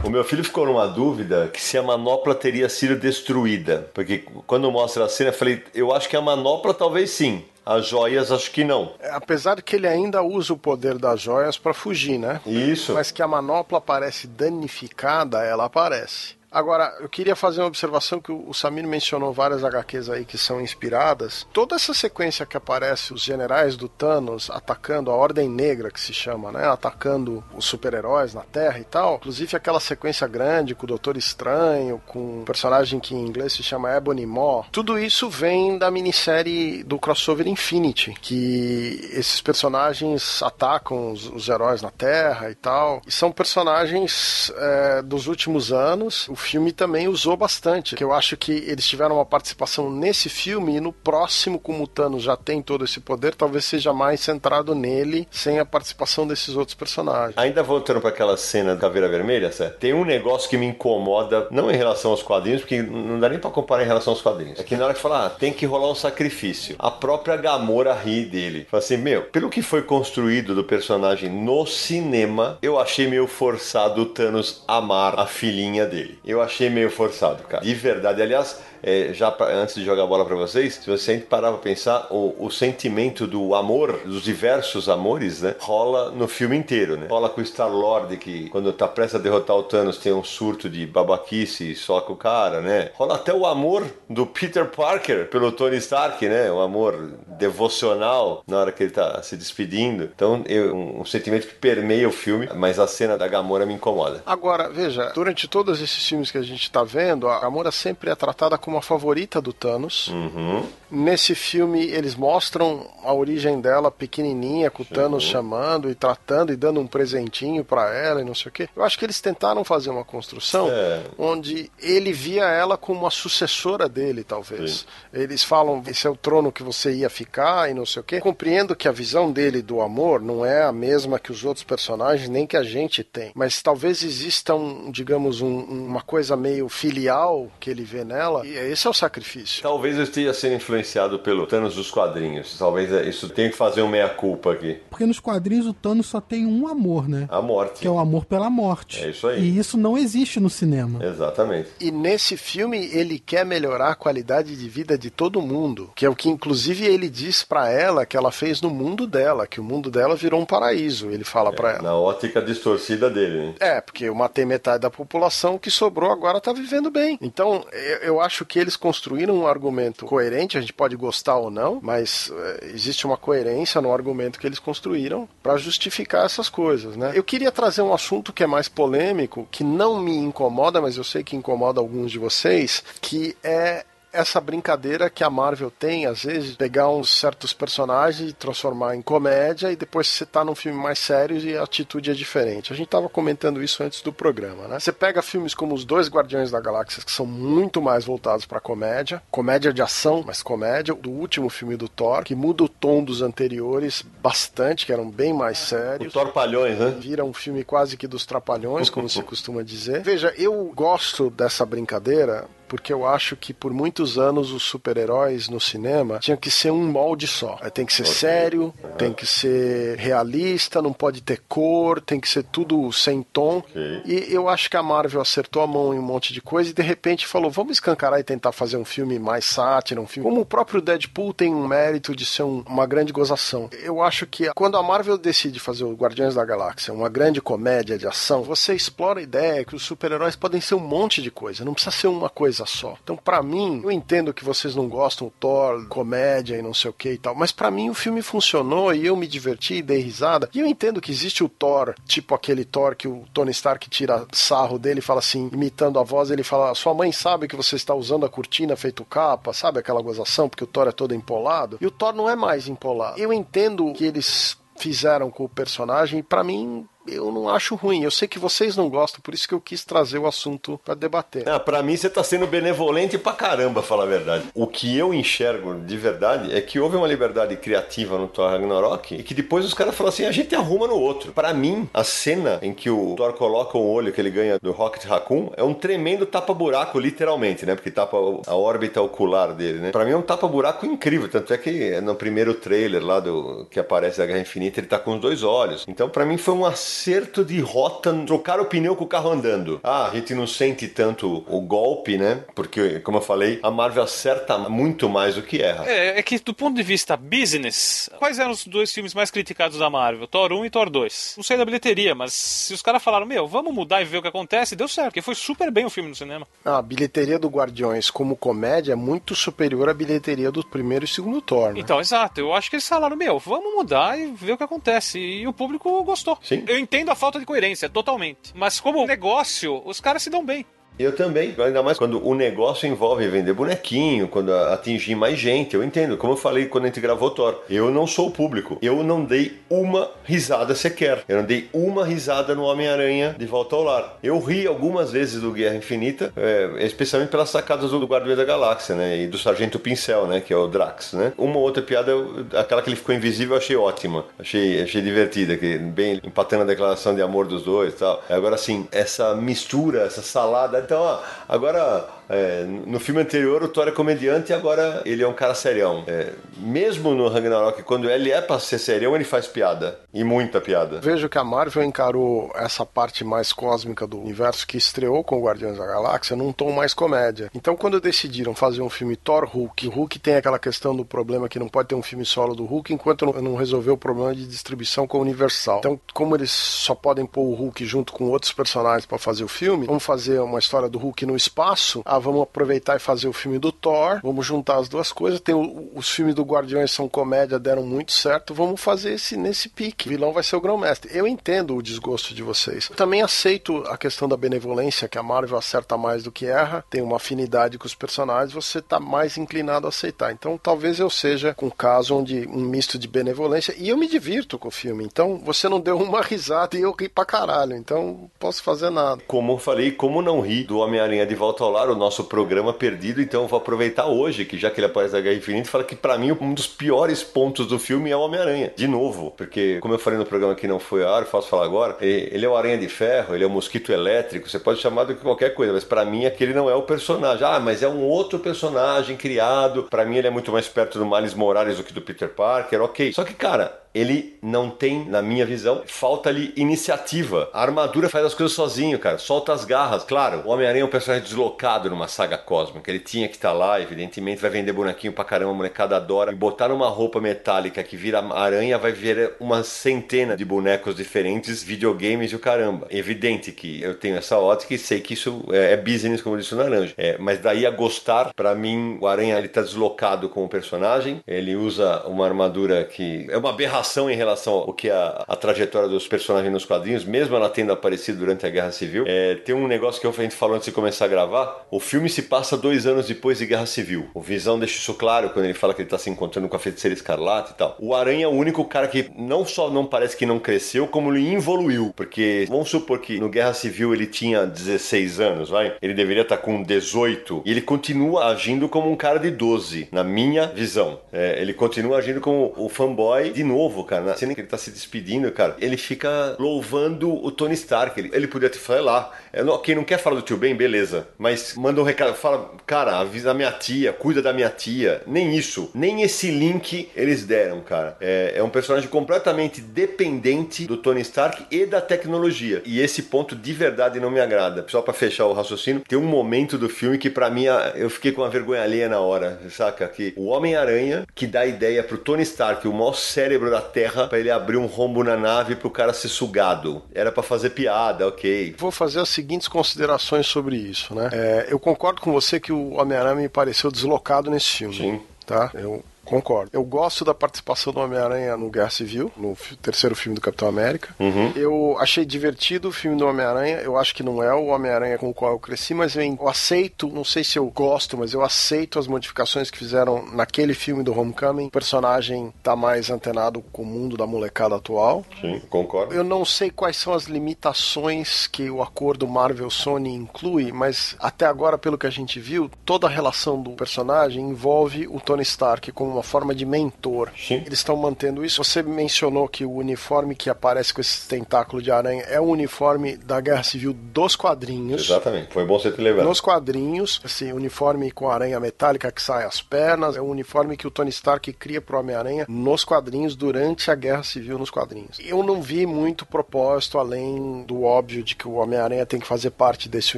O meu filho ficou numa dúvida que se a manopla teria sido destruída. Porque quando mostra a cena, eu falei, eu acho que a manopla talvez sim. As joias, acho que não. É, apesar de que ele ainda usa o poder das joias para fugir, né? Isso. Mas que a manopla aparece danificada, ela aparece. Agora, eu queria fazer uma observação que o Samir mencionou várias HQs aí que são inspiradas. Toda essa sequência que aparece os generais do Thanos atacando a Ordem Negra, que se chama, né? Atacando os super-heróis na Terra e tal. Inclusive aquela sequência grande com o Doutor Estranho, com um personagem que em inglês se chama Ebony Maw. Tudo isso vem da minissérie do crossover Infinity, que esses personagens atacam os, os heróis na Terra e tal. E são personagens é, dos últimos anos. O filme também usou bastante. Que eu acho que eles tiveram uma participação nesse filme e no próximo, como o Thanos já tem todo esse poder, talvez seja mais centrado nele, sem a participação desses outros personagens. Ainda voltando para aquela cena da Caveira Vermelha, Seth, tem um negócio que me incomoda, não em relação aos quadrinhos, porque não dá nem para comparar em relação aos quadrinhos. É que na hora que fala, ah, tem que rolar um sacrifício. A própria Gamora ri dele. Fala assim, meu, pelo que foi construído do personagem no cinema, eu achei meio forçado o Thanos amar a filhinha dele. Eu achei meio forçado, cara. De verdade. Aliás, é, já pra, antes de jogar a bola para vocês, se você parar pra pensar, o, o, sentimento do amor, dos diversos amores, né, rola no filme inteiro, né? Rola com o Star-Lord, que quando tá prestes a derrotar o Thanos tem um surto de babaquice e soca o cara, né? Rola até o amor do Peter Parker pelo Tony Stark, né? O amor devocional na hora que ele tá se despedindo. Então, eu, um, um sentimento que permeia o filme, mas a cena da Gamora me incomoda. Agora, veja, durante todos esses filmes que a gente tá vendo, a Gamora sempre é tratada como a favorita do Thanos. Uhum. Nesse filme, eles mostram a origem dela pequenininha, com o Thanos chamando e tratando e dando um presentinho para ela e não sei o quê. Eu acho que eles tentaram fazer uma construção É. onde ele via ela como uma sucessora dele, talvez. Sim. Eles falam, esse é o trono que você ia ficar e não sei o quê. Compreendo que a visão dele do amor não é a mesma que os outros personagens, nem que a gente tem. Mas talvez exista um, digamos, um- uma coisa meio filial que ele vê nela. E esse é o sacrifício. Talvez eu esteja sendo influenciado pelo Thanos dos quadrinhos. Talvez é- isso tenha que fazer um meia-culpa aqui. Porque nos quadrinhos o Thanos só tem um amor, né? A morte. Que é o amor pela morte. É isso aí. E isso não existe no cinema. Exatamente. E nesse filme ele quer melhorar a qualidade de vida de todo mundo, que é o que inclusive ele diz pra ela que ela fez no mundo dela, que o mundo dela virou um paraíso. Ele fala pra ela. Na ótica distorcida dele, né? É, porque eu matei metade da população, o que sobrou agora tá vivendo bem. Então, eu, eu acho que eles construíram um argumento coerente, a gente pode gostar ou não, mas é, existe uma coerência no argumento que eles construíram pra justificar essas coisas, né? Eu queria trazer um assunto que é mais polêmico, que não me incomoda, mas eu sei que incomoda alguns de vocês, que é essa brincadeira que a Marvel tem, às vezes, pegar uns certos personagens e transformar em comédia e depois você tá num filme mais sério e a atitude é diferente. A gente tava comentando isso antes do programa, né? Você pega filmes como Os Dois Guardiões da Galáxia, que são muito mais voltados pra comédia, comédia de ação, mas comédia, do último filme do Thor, que muda o tom dos anteriores bastante, que eram bem mais O sérios Thor Palhões, né? vira um filme quase que dos trapalhões, como se costuma dizer. Veja, eu gosto dessa brincadeira porque eu acho que por muitos anos os super-heróis no cinema tinham que ser um molde só. Tem que ser sério, tem que ser realista, não pode ter cor, tem que ser tudo sem tom. Ok. E eu acho que a Marvel acertou a mão em um monte de coisa e de repente falou: vamos escancarar e tentar fazer um filme mais sátira, um filme. Como o próprio Deadpool tem um mérito de ser um- uma grande gozação. Eu acho que quando a Marvel decide fazer o Guardiões da Galáxia, uma grande comédia de ação, você explora a ideia que os super-heróis podem ser um monte de coisa, não precisa ser uma coisa só. Então, pra mim, eu entendo que vocês não gostam do Thor, comédia e não sei o que e tal, mas pra mim o filme funcionou e eu me diverti, dei risada. E eu entendo que existe o Thor, tipo aquele Thor que o Tony Stark tira sarro dele e fala assim, imitando a voz, ele fala: Sua mãe sabe que você está usando a cortina feito capa, sabe aquela gozação, porque o Thor é todo empolado. E o Thor não é mais empolado. Eu entendo que eles fizeram com o personagem, e pra mim. Eu não acho ruim. Eu sei que vocês não gostam, por isso que eu quis trazer o assunto pra debater. Ah, pra mim você tá sendo benevolente pra caramba, falar a verdade. O que eu enxergo de verdade é que houve uma liberdade criativa no Thor Ragnarok e que depois os caras falaram assim, a gente arruma no outro. Pra mim, a cena em que o Thor coloca o olho que ele ganha do Rocket Raccoon é um tremendo tapa-buraco, literalmente, né? Porque tapa a órbita ocular dele, né? Pra mim é um tapa-buraco incrível, tanto é que no primeiro trailer lá do que aparece da Guerra Infinita, ele tá com os dois olhos. Então pra mim foi uma acerto de rota, trocar o pneu com o carro andando. Ah, a gente não sente tanto o golpe, né? Porque, como eu falei, a Marvel acerta muito mais do que erra. É, é que do ponto de vista business, quais eram os dois filmes mais criticados da Marvel? Thor 1 e Thor 2. Não sei da bilheteria, mas se os caras falaram, meu, vamos mudar e ver o que acontece, deu certo, porque foi super bem o filme no cinema. Ah, a bilheteria do Guardiões como comédia é muito superior à bilheteria do primeiro e segundo Thor, né? Então, exato. Eu acho que eles falaram, meu, vamos mudar e ver o que acontece. E o público gostou. Sim. Eu entendo a falta de coerência, totalmente. Mas como negócio, os caras se dão bem. Eu também, ainda mais quando o negócio envolve vender bonequinho, quando atingir mais gente, eu entendo. Como eu falei quando a gente gravou Thor, eu não sou o público. Eu não dei uma risada sequer. Eu não dei uma risada no Homem-Aranha de volta ao lar. Eu ri algumas vezes do Guerra Infinita, é, especialmente pelas sacadas do Guardião da Galáxia, né? E do Sargento Pincel, né? Que é o Drax, né? Uma outra piada, aquela que ele ficou invisível, eu achei ótima. Achei, achei divertida, que bem empatando a declaração de amor dos dois e tal. Agora, assim, essa mistura, essa salada. Então, ó, agora. É, no filme anterior o Thor é comediante e agora ele é um cara serião. É, mesmo no Ragnarok, quando ele é pra ser serião, ele faz piada. E muita piada. Vejo que a Marvel encarou essa parte mais cósmica do universo que estreou com o Guardiões da Galáxia num tom mais comédia. Então, quando decidiram fazer um filme Thor Hulk, Hulk tem aquela questão do problema que não pode ter um filme solo do Hulk enquanto não- resolveu o problema de distribuição com o Universal. Então, como eles só podem pôr o Hulk junto com outros personagens para fazer o filme, vamos fazer uma história do Hulk no espaço. Ah, vamos aproveitar e fazer o filme do Thor. Vamos juntar as duas coisas. Tem o- os filmes do Guardiões são comédia, deram muito certo. Vamos fazer esse nesse pique. O vilão vai ser o grão-mestre. Eu entendo o desgosto de vocês. Eu também aceito a questão da benevolência, que a Marvel acerta mais do que erra, tem uma afinidade com os personagens, você tá mais inclinado a aceitar. Então, talvez eu seja com um caso onde um misto de benevolência e eu me divirto com o filme. Então, você não deu uma risada e eu ri pra caralho. Então, não posso fazer nada. Como eu falei, como não ri do Homem-Aranha de Volta ao Lar, o nosso programa perdido, então eu vou aproveitar hoje, que já que ele aparece na Guerra Infinita, falar que pra mim um dos piores pontos do filme é o Homem-Aranha. De novo, porque como eu falei no programa que não foi a ar, posso falar agora, e- ele é o Aranha de Ferro, ele é o Mosquito Elétrico, você pode chamar de qualquer coisa, mas pra mim aquele não é o personagem. Ah, mas é um outro personagem criado. Pra mim ele é muito mais perto do Miles Morales do que do Peter Parker, ok. Só que, cara, ele não tem, na minha visão, falta-lhe iniciativa. A armadura faz as coisas sozinho, cara. Solta as garras. Claro, o Homem-Aranha é um personagem deslocado numa saga cósmica. Ele tinha que estar lá, evidentemente, vai vender bonequinho pra caramba, a molecada adora. E botar numa roupa metálica que vira aranha vai ver uma centena de bonecos diferentes, videogames e o caramba. Evidente que eu tenho essa ótica e sei que isso é, é business, como disse o Naranja. É, mas daí a gostar, pra mim, o Aranha ele tá deslocado com o personagem. Ele usa uma armadura que é uma aberração em relação ao que é a, a trajetória dos personagens nos quadrinhos, mesmo ela tendo aparecido durante a Guerra Civil. É, tem um negócio que a gente falou antes de começar a gravar. O filme se passa dois anos depois de Guerra Civil. O Visão deixa isso claro quando ele fala que ele tá se encontrando com a Feiticeira Escarlate e tal. O Aranha é o único cara que não só não parece que não cresceu, como ele evoluiu. Porque vamos supor que no Guerra Civil ele tinha 16 anos, vai? Ele deveria estar com 18. E ele continua agindo como um cara de 12, na minha visão. É, ele continua agindo como o fanboy de novo, cara. Na cena que ele tá se despedindo, cara, ele fica louvando o Tony Stark. Ele, ele podia te falar lá. É, quem não quer falar do tio Ben, beleza. Mas manda um recado, fala, cara, avisa a minha tia, cuida da minha tia. Nem isso, nem esse link eles deram, cara. É, é um personagem completamente dependente do Tony Stark e da tecnologia. E esse ponto de verdade não me agrada. Só pra fechar o raciocínio, tem um momento do filme que pra mim eu fiquei com uma vergonha alheia na hora, saca? Que o Homem-Aranha que dá a ideia pro Tony Stark, o maior cérebro da Terra, pra ele abrir um rombo na nave pro cara ser sugado. Era pra fazer piada, ok. Vou fazer as seguintes considerações sobre isso, né? É, eu concordo com você que o Homem-Aranha me pareceu deslocado nesse filme. Sim. Tá? Eu concordo. Eu gosto da participação do Homem-Aranha no Guerra Civil, no terceiro filme do Capitão América. Eu achei divertido o filme do Homem-Aranha. Eu acho que não é o Homem-Aranha com o qual eu cresci, mas eu, eu aceito, não sei se eu gosto, mas eu aceito as modificações que fizeram naquele filme do Homecoming. O personagem tá mais antenado com o mundo da molecada atual. Sim, concordo. Eu não sei quais são as limitações que o acordo Marvel-Sony inclui, mas até agora, pelo que a gente viu, toda a relação do personagem envolve o Tony Stark como uma forma de mentor. Sim. Eles estão mantendo isso. Você mencionou que o uniforme que aparece com esse tentáculo de aranha é o uniforme da Guerra Civil dos quadrinhos. Exatamente. Foi bom você ter lembrado. Nos quadrinhos, esse uniforme com aranha metálica que sai as pernas, é o uniforme que o Tony Stark cria pro Homem-Aranha nos quadrinhos durante a Guerra Civil nos quadrinhos. Eu não vi muito propósito além do óbvio de que o Homem-Aranha tem que fazer parte desse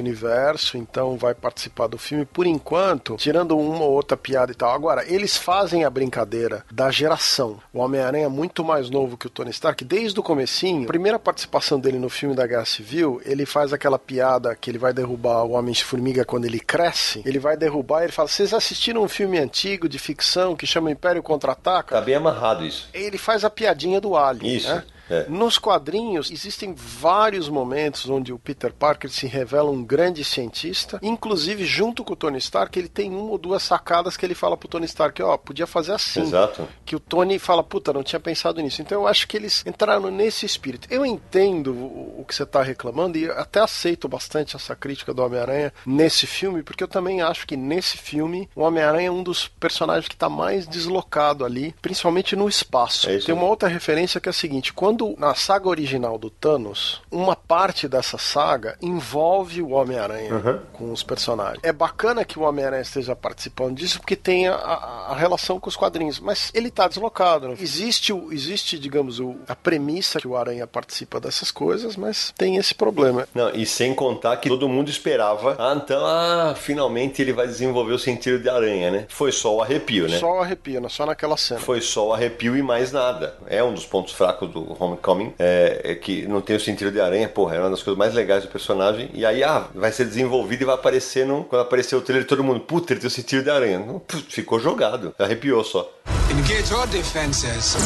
universo, então vai participar do filme. Por enquanto, tirando uma ou outra piada e tal. Agora, eles fazem a brincadeira da geração. O Homem-Aranha é muito mais novo que o Tony Stark, desde o comecinho. A primeira participação dele no filme da Guerra Civil, ele faz aquela piada que ele vai derrubar o Homem-Formiga quando ele cresce. Ele vai derrubar e ele fala: Vocês assistiram um filme antigo de ficção que chama Império Contra-Ataca? Tá bem amarrado isso. Ele faz a piadinha do Alien. Isso. Né? É. Nos quadrinhos existem vários momentos onde o Peter Parker se revela um grande cientista, inclusive junto com o Tony Stark, ele tem uma ou duas sacadas que ele fala pro Tony Stark, ó, podia fazer assim. Exato. Que o Tony fala, puta, não tinha pensado nisso. Então eu acho que eles entraram nesse espírito. Eu entendo o, que você tá reclamando e até aceito bastante essa crítica do Homem-Aranha nesse filme, porque eu também acho que nesse filme o Homem-Aranha é um dos personagens que tá mais deslocado ali, principalmente no espaço. É Tem uma outra referência que é a seguinte: quando na saga original do Thanos, uma parte dessa saga envolve o Homem-Aranha Uhum. com os personagens. É bacana que o Homem-Aranha esteja participando disso porque tem a, a- relação com os quadrinhos, mas ele tá deslocado. né? Existe, o- existe digamos, o- a premissa que o Aranha participa dessas coisas, mas tem esse problema. Não, e sem contar que todo mundo esperava, ah, então, ah, finalmente ele vai desenvolver o sentido de aranha, né? Foi só o arrepio, né? Só arrepia, né? só naquela cena. Foi só o arrepio e mais nada. É um dos pontos fracos do Homecoming, é, é que não tem o sentido de aranha, porra, é uma das coisas mais legais do personagem. E aí, ah, vai ser desenvolvido e vai aparecer no. Quando apareceu o trailer, todo mundo, puta, ele tem o sentido de aranha. Não, ficou jogado. Arrepiou só. Engage your defenses.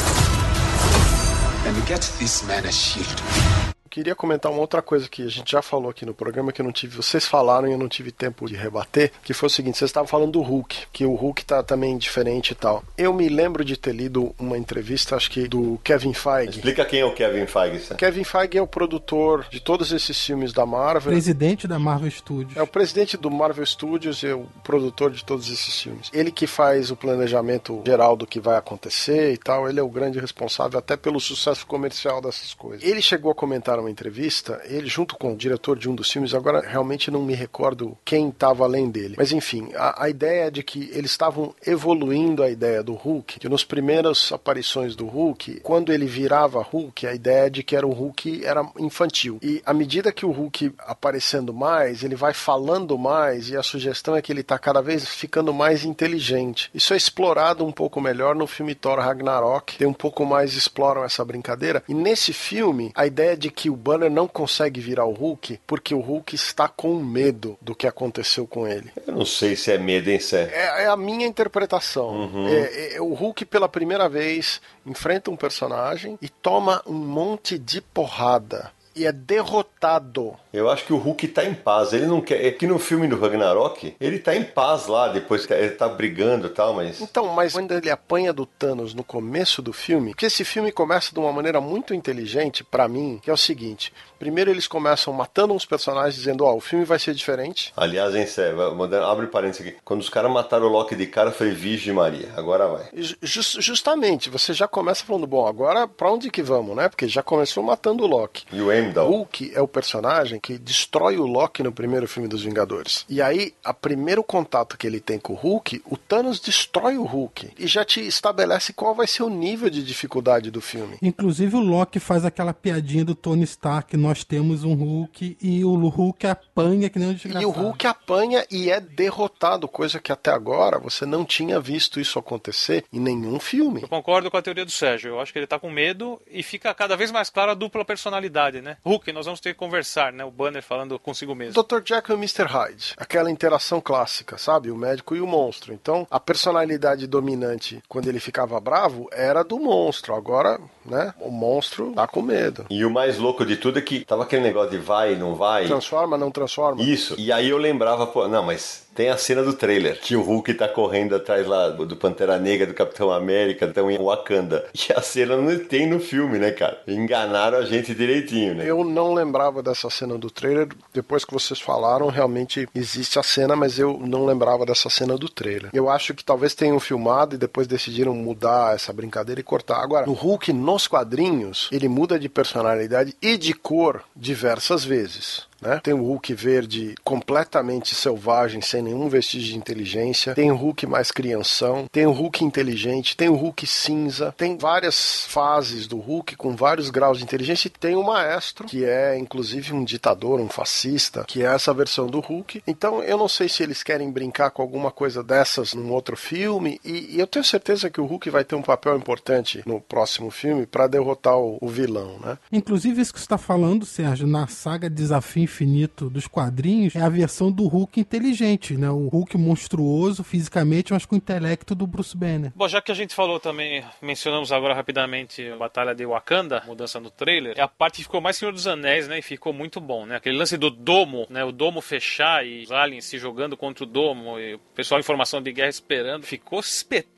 And get this man a shield. Queria comentar uma outra coisa que a gente já falou aqui no programa que eu não tive, vocês falaram e eu não tive tempo de rebater, que foi o seguinte, vocês estavam falando do Hulk, que o Hulk tá também diferente e tal. Eu me lembro de ter lido uma entrevista, acho que do Kevin Feige. Explica quem é o Kevin Feige. Sam. Kevin Feige é o produtor de todos esses filmes da Marvel. Presidente da Marvel Studios. É o presidente do Marvel Studios e é o produtor de todos esses filmes. Ele que faz o planejamento geral do que vai acontecer e tal, ele é o grande responsável até pelo sucesso comercial dessas coisas. Ele chegou a comentar uma entrevista, ele junto com o diretor de um dos filmes, agora realmente não me recordo quem estava além dele. Mas enfim, a, a ideia é de que eles estavam evoluindo a ideia do Hulk, que nos primeiras aparições do Hulk, quando ele virava Hulk, a ideia de que era o Hulk era infantil. E à medida que o Hulk aparecendo mais, ele vai falando mais e a sugestão é que ele está cada vez ficando mais inteligente. Isso é explorado um pouco melhor no filme Thor Ragnarok. Tem um pouco mais exploram essa brincadeira. E nesse filme, a ideia de que o Banner não consegue virar o Hulk porque o Hulk está com medo do que aconteceu com ele. Eu não sei se é medo, hein, Sam? É, é a minha interpretação. É- é- o Hulk, pela primeira vez, enfrenta um personagem e toma um monte de porrada. E é derrotado. Eu acho que o Hulk tá em paz. Ele não quer. É que no filme do Ragnarok, ele tá em paz lá, depois que ele tá brigando e tal, mas. Então, mas quando ele apanha do Thanos no começo do filme, que esse filme começa de uma maneira muito inteligente pra mim, que é o seguinte: primeiro eles começam matando uns personagens dizendo, ó, o filme vai ser diferente. Aliás, hein, Sé, vai- mandando- abre parênteses aqui. Quando os caras mataram o Loki de cara, eu falei, Virgem Maria, agora vai. Ju- jus- justamente, você já começa falando, bom, agora pra onde que vamos, né? Porque já começou matando o Loki. E o Heimdall? Hulk é o personagem que destrói o Loki no primeiro filme dos Vingadores. E aí, a primeiro contato que ele tem com o Hulk, o Thanos destrói o Hulk e já te estabelece qual vai ser o nível de dificuldade do filme. Inclusive o Loki faz aquela piadinha do Tony Stark, nós temos um Hulk e o Hulk apanha que nem um desgraçado. E o Hulk apanha e é derrotado, coisa que até agora você não tinha visto isso acontecer em nenhum filme. Eu concordo com a teoria do Sérgio. Eu acho que ele tá com medo e fica cada vez mais clara a dupla personalidade, né? Hulk, nós vamos ter que conversar, né? O Banner falando consigo mesmo. Dr. Jekyll e Mr. Hyde. Aquela interação clássica, sabe? O médico e o monstro. Então, a personalidade dominante quando ele ficava bravo era do monstro. Agora, né? O monstro tá com medo. E o mais louco de tudo é que tava aquele negócio de vai, não vai. Transforma, não transforma? Isso. E aí eu lembrava, pô, não, mas tem a cena do trailer, que o Hulk tá correndo atrás lá do Pantera Negra, do Capitão América, estão em Wakanda. [LAUGHS] E a cena não tem no filme, né, cara? Enganaram a gente direitinho, né? Eu não lembrava dessa cena do trailer. Depois que vocês falaram, realmente existe a cena, mas eu não lembrava dessa cena do trailer. Eu acho que talvez tenham filmado e depois decidiram mudar essa brincadeira e cortar. Agora, o Hulk nos quadrinhos, ele muda de personalidade e de cor diversas vezes. Né? Tem o Hulk verde completamente selvagem, sem nenhum vestígio de inteligência. Tem o Hulk mais crianção. Tem o Hulk inteligente. Tem o Hulk cinza. Tem várias fases do Hulk com vários graus de inteligência. E tem o Maestro, que é inclusive um ditador, um fascista, que é essa versão do Hulk. Então eu não sei se eles querem brincar com alguma coisa dessas num outro filme. E, e eu tenho certeza que o Hulk vai ter um papel importante no próximo filme para derrotar o, o, vilão, né? Inclusive isso que você está falando, Sérgio, na saga Desafio Infinito dos quadrinhos é a versão do Hulk inteligente, né? O Hulk monstruoso fisicamente, mas com o intelecto do Bruce Banner. Bom, já que a gente falou também, mencionamos agora rapidamente a Batalha de Wakanda, mudança no trailer, é a parte que ficou mais Senhor dos Anéis, né? E ficou muito bom, né? Aquele lance do domo, né? O domo fechar e os aliens se jogando contra o domo e o pessoal em formação de guerra esperando. Ficou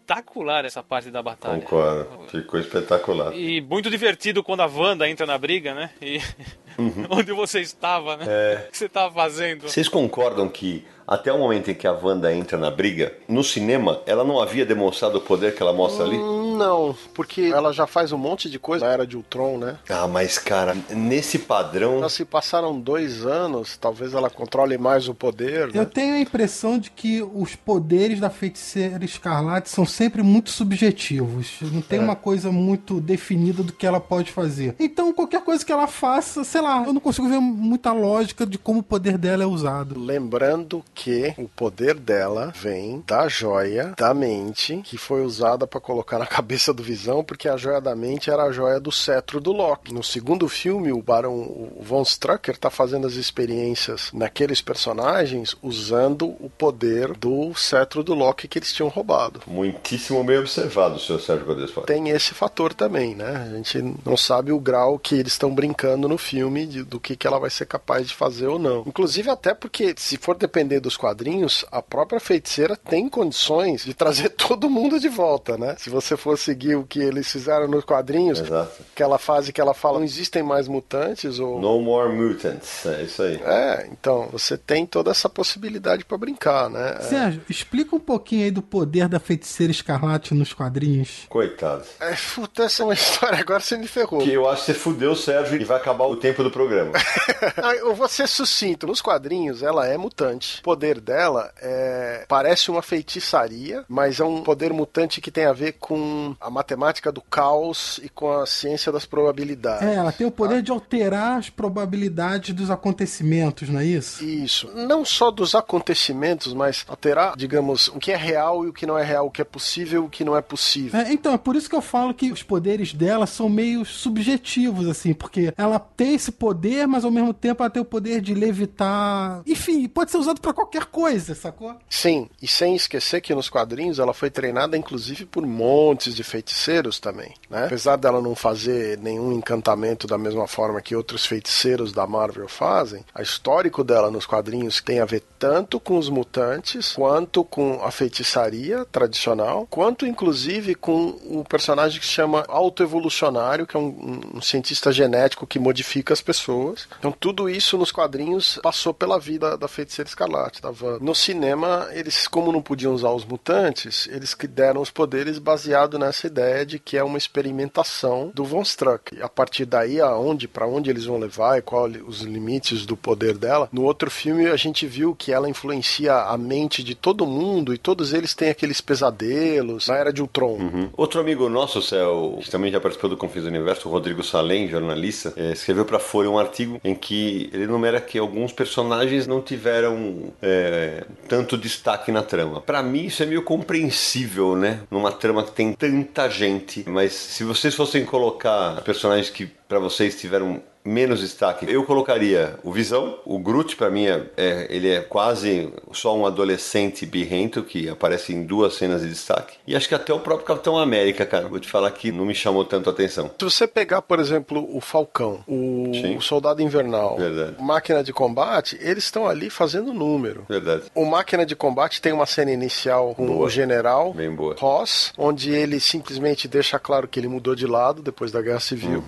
espetacular essa parte da batalha. Concordo. Ficou espetacular. E muito divertido quando a Wanda entra na briga, né? E uhum. [LAUGHS] onde você estava, né? É. O que você estava fazendo? Vocês concordam que até o momento em que a Wanda entra na briga, no cinema, ela não havia demonstrado o poder que ela mostra ali? Não, porque ela já faz um monte de coisa na era de Ultron, né? Ah, mas cara, nesse padrão. Já se passaram dois anos, talvez ela controle mais o poder. Né? Eu tenho a impressão de que os poderes da feiticeira escarlate são sempre muito subjetivos. Não tem é. uma coisa muito definida do que ela pode fazer. Então, qualquer coisa que ela faça, sei lá, eu não consigo ver muita lógica de como o poder dela é usado. Lembrando que o poder dela vem da joia da mente que foi usada para colocar na cabeça do Visão, porque a joia da mente era a joia do cetro do Loki. No segundo filme, o Barão o Von Strucker tá fazendo as experiências naqueles personagens usando o poder do cetro do Loki que eles tinham roubado. Muitíssimo bem observado, senhor Sérgio Godespa. Tem esse fator também, né? A gente não sabe o grau que eles estão brincando no filme de, do que, que ela vai ser capaz de fazer ou não. Inclusive até porque se for depender dos quadrinhos, a própria feiticeira tem condições de trazer [LAUGHS] todo mundo de volta, né? Se você for seguir o que eles fizeram nos quadrinhos, Exato. aquela fase que ela fala, não existem mais mutantes ou No more mutants, é isso aí. É, então, você tem toda essa possibilidade para brincar, né? Sérgio, é. explica um pouquinho aí do poder da feiticeira escarlate nos quadrinhos. Coitado. É, puta, essa é uma [LAUGHS] história, agora você me ferrou. Que eu acho que você fudeu o Sérgio e vai acabar o tempo do programa. [LAUGHS] eu vou ser sucinto. Nos quadrinhos, ela é mutante. O poder dela é parece uma feitiçaria, mas é um poder mutante que tem a ver com a matemática do caos e com a ciência das probabilidades. É, ela tem o poder de alterar as probabilidades dos acontecimentos, não é isso? Isso. Não só dos acontecimentos, mas alterar, digamos, o que é real e o que não é real, o que é possível e o que não é possível. É, então, é por isso que eu falo que os poderes dela são meio subjetivos, assim, porque ela tem esse poder, mas ao mesmo tempo ela tem o poder de levitar. Enfim, pode ser usado para qualquer coisa, sacou? Sim, e sem esquecer que nos quadrinhos ela foi treinada inclusive por montes de feiticeiros também, né? Apesar dela não fazer nenhum encantamento da mesma forma que outros feiticeiros da Marvel fazem, a histórico dela nos quadrinhos tem a ver tanto com os mutantes, quanto com a feitiçaria tradicional, quanto inclusive com o personagem que se chama autoevolucionário, que é um, um cientista genético que modifica as pessoas. Então tudo isso nos quadrinhos passou pela vida da feiticeira escarlate, da Wanda. No cinema, eles, como não podiam usar os mutantes, eles deram os poderes baseado nessa ideia de que é uma experimentação do Von Struck. A partir daí, aonde, para onde eles vão levar e qual os limites do poder dela. No outro filme, a gente viu que ela influencia a mente de todo mundo e todos eles têm aqueles pesadelos na era de Ultron. Uhum. Outro amigo nosso, Céu, que também já participou do Confins do Universo, o Rodrigo Salem, jornalista, é, escreveu para Folha um artigo em que ele enumera que alguns personagens não tiveram é, tanto destaque na trama. Para mim, isso é meio compreensível, né? Numa trama que tem tanta gente. Mas se vocês fossem colocar personagens que para vocês tiveram menos destaque. Eu colocaria o Visão. O Groot, pra mim, é, é- ele é quase só um adolescente birrento que aparece em duas cenas de destaque. E acho que até o próprio Capitão América, cara, vou te falar que não me chamou tanto a atenção. Se você pegar, por exemplo, o Falcão, o, o Soldado Invernal, Verdade. Máquina de Combate, eles estão ali fazendo número. Verdade. O Máquina de Combate tem uma cena inicial com Boa. o general Bem boa. Ross, onde ele simplesmente deixa claro que ele mudou de lado depois da Guerra Civil.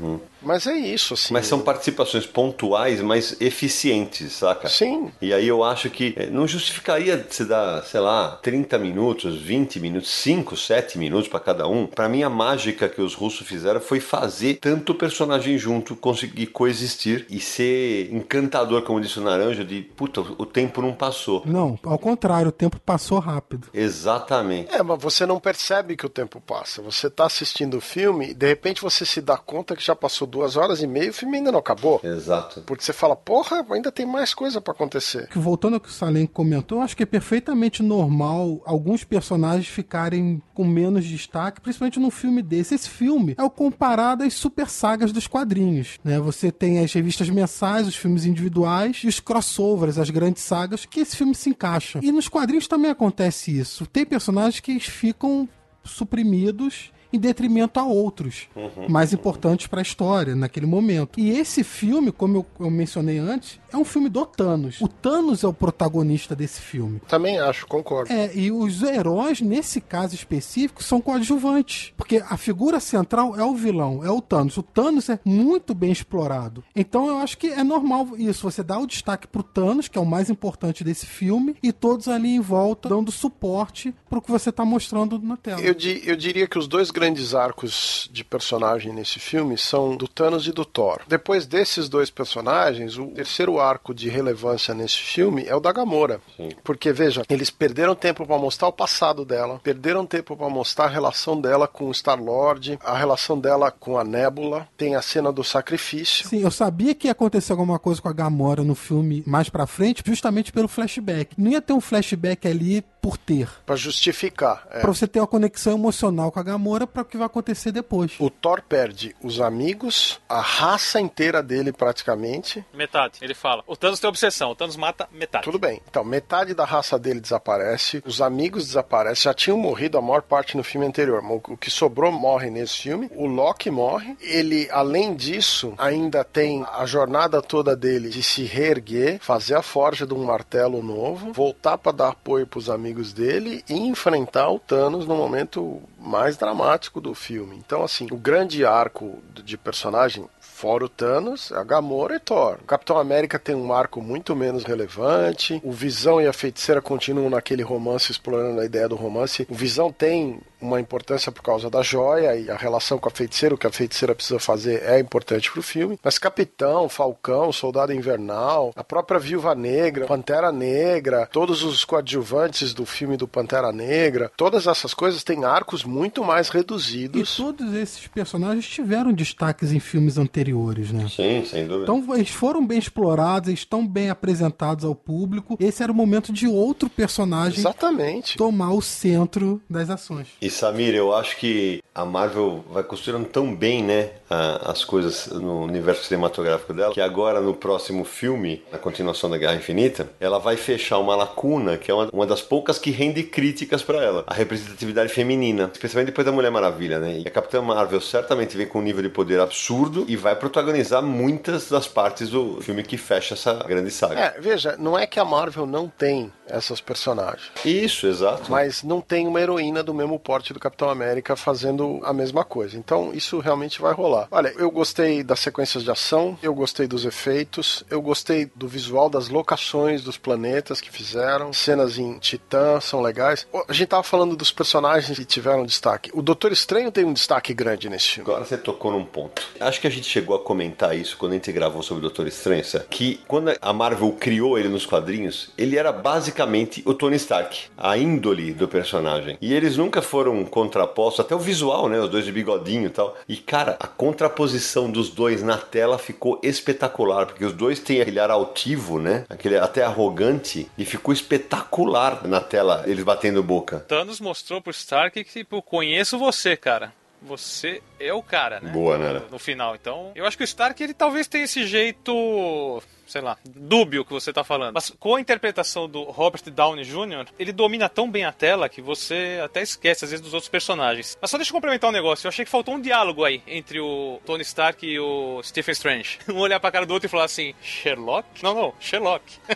Mas é isso, assim. Mas são participações pontuais, mas eficientes, saca? Sim. E aí eu acho que eh, não justificaria se dar, sei lá, 30 minutos, 20 minutos, 5, 7 minutos pra cada um. Pra mim a mágica que os russos fizeram foi fazer tanto personagem junto, conseguir coexistir e ser encantador, como disse o Naranja, de puta, o tempo não passou. Não, ao contrário, o tempo passou rápido. Exatamente. É, mas você não percebe que o tempo passa. Você tá assistindo o filme e de repente você se dá conta que já passou duas horas e meia e o filme ainda não acabou. Exato. Porque você fala, porra, ainda tem mais coisa pra acontecer. Que voltando ao que o Salem comentou, eu acho que é perfeitamente normal alguns personagens ficarem com menos destaque, principalmente num filme desse. Esse filme é o comparado às super sagas dos quadrinhos, né? Você tem as revistas mensais, os filmes individuais e os crossovers, as grandes sagas que esse filme se encaixa. E nos quadrinhos também acontece isso. Tem personagens que ficam suprimidos em detrimento a outros mais importantes para a história naquele momento. E esse filme, como eu, eu mencionei antes, é um filme do Thanos. O Thanos é o protagonista desse filme. Também acho, concordo. É, e os heróis, nesse caso específico, são coadjuvantes. Porque a figura central é o vilão, é o Thanos. O Thanos é muito bem explorado. Então eu acho que é normal isso. Você dá o destaque pro Thanos, que é o mais importante desse filme, e todos ali em volta dando suporte pro que você tá mostrando na tela. Eu, di- eu diria que os dois grandes arcos de personagem nesse filme são do Thanos e do Thor. Depois desses dois personagens, o terceiro arco de relevância nesse filme é o da Gamora. Porque, veja, eles perderam tempo pra mostrar o passado dela, perderam tempo pra mostrar a relação dela com o Star-Lord, a relação dela com a Nebula, tem a cena do sacrifício. Sim, eu sabia que ia acontecer alguma coisa com a Gamora no filme mais pra frente, justamente pelo flashback. Não ia ter um flashback ali por ter. Pra justificar. é. Pra você ter uma conexão emocional com a Gamora para o que vai acontecer depois. O Thor perde os amigos, a raça inteira dele praticamente, Metade. Ele fala. O Thanos tem obsessão. O Thanos mata metade. Tudo bem. Então, metade da raça dele desaparece, os amigos desaparecem, já tinham morrido a maior parte no filme anterior. O que sobrou morre nesse filme. O Loki morre. Ele, além disso, ainda tem a jornada toda dele de se reerguer, fazer a forja de um martelo novo, voltar para dar apoio pros amigos dele e enfrentar o Thanos no momento mais dramático do filme. Então, assim, o grande arco de personagem Fora o Thanos, a Gamora e Thor. O Capitão América tem um arco muito menos relevante. O Visão e a Feiticeira continuam naquele romance, explorando a ideia do romance. O Visão tem uma importância por causa da joia e a relação com a feiticeira, o que a feiticeira precisa fazer é importante pro filme. Mas Capitão, Falcão, Soldado Invernal, a própria Viúva Negra, Pantera Negra, todos os coadjuvantes do filme do Pantera Negra, todas essas coisas têm arcos muito mais E reduzidos. todos esses personagens tiveram destaques em filmes anteriores, né? Sim, sem dúvida. Então eles foram bem explorados, eles estão bem apresentados ao público. Esse era o momento de outro personagem Exatamente. tomar o centro das ações. E Samir, eu acho que a Marvel vai costurando tão bem, né, a- as coisas no universo cinematográfico dela, que agora no próximo filme, na continuação da Guerra Infinita, ela vai fechar uma lacuna que é uma, uma das poucas que rende críticas pra ela, a representatividade feminina, especialmente depois da Mulher Maravilha, né? E a Capitã Marvel certamente vem com um nível de poder absurdo e vai protagonizar muitas das partes do filme que fecha essa grande saga. É, veja, não é que a Marvel não tem essas personagens, Isso, exato. mas não tem uma heroína do mesmo porte do Capitão América fazendo a mesma coisa. Então isso realmente vai rolar. Olha, eu gostei das sequências de ação, eu gostei dos efeitos, eu gostei do visual das locações dos planetas que fizeram, cenas em Titã são legais. A gente tava falando dos personagens que tiveram destaque. O Doutor Estranho tem um destaque grande nesse filme. Agora você tocou num ponto. Acho que a gente chegou a comentar isso quando a gente gravou sobre o Doutor Estranho, que quando a Marvel criou ele nos quadrinhos, ele era basicamente o Tony Stark, a índole do personagem. E eles nunca foram contrapostos, até o visual, né? Os dois de bigodinho e tal. E cara, a contraposição dos dois na tela ficou espetacular, porque os dois têm aquele ar altivo, né? Aquele até arrogante, e ficou espetacular na tela, eles batendo boca. Thanos mostrou pro Stark que, tipo, conheço você, cara. você é o cara, né? Boa, Nara. No final. Então, eu acho que o Stark, ele talvez tenha esse jeito sei lá, dúbio que você tá falando. Mas com a interpretação do Robert Downey Jr., ele domina tão bem a tela que você até esquece, às vezes, dos outros personagens. Mas só deixa eu complementar um negócio. Eu achei que faltou um diálogo aí entre o Tony Stark e o Stephen Strange. [LAUGHS] Um olhar pra cara do outro e falar assim: Sherlock? Não, não, Sherlock. [LAUGHS]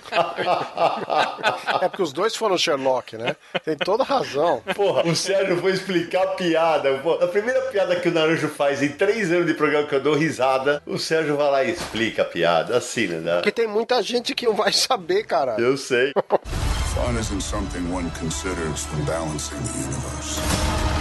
é porque os dois foram Sherlock, né? Tem toda razão. Porra, o Sérgio foi explicar a piada. Pô, a primeira piada que o Naranjo faz em três anos de programa que eu dou risada, o Sérgio vai lá e explica a piada. Assim, né? Porque tem muita gente que não vai saber, cara. Eu sei. Fun isn't something one considers when balancing the universe.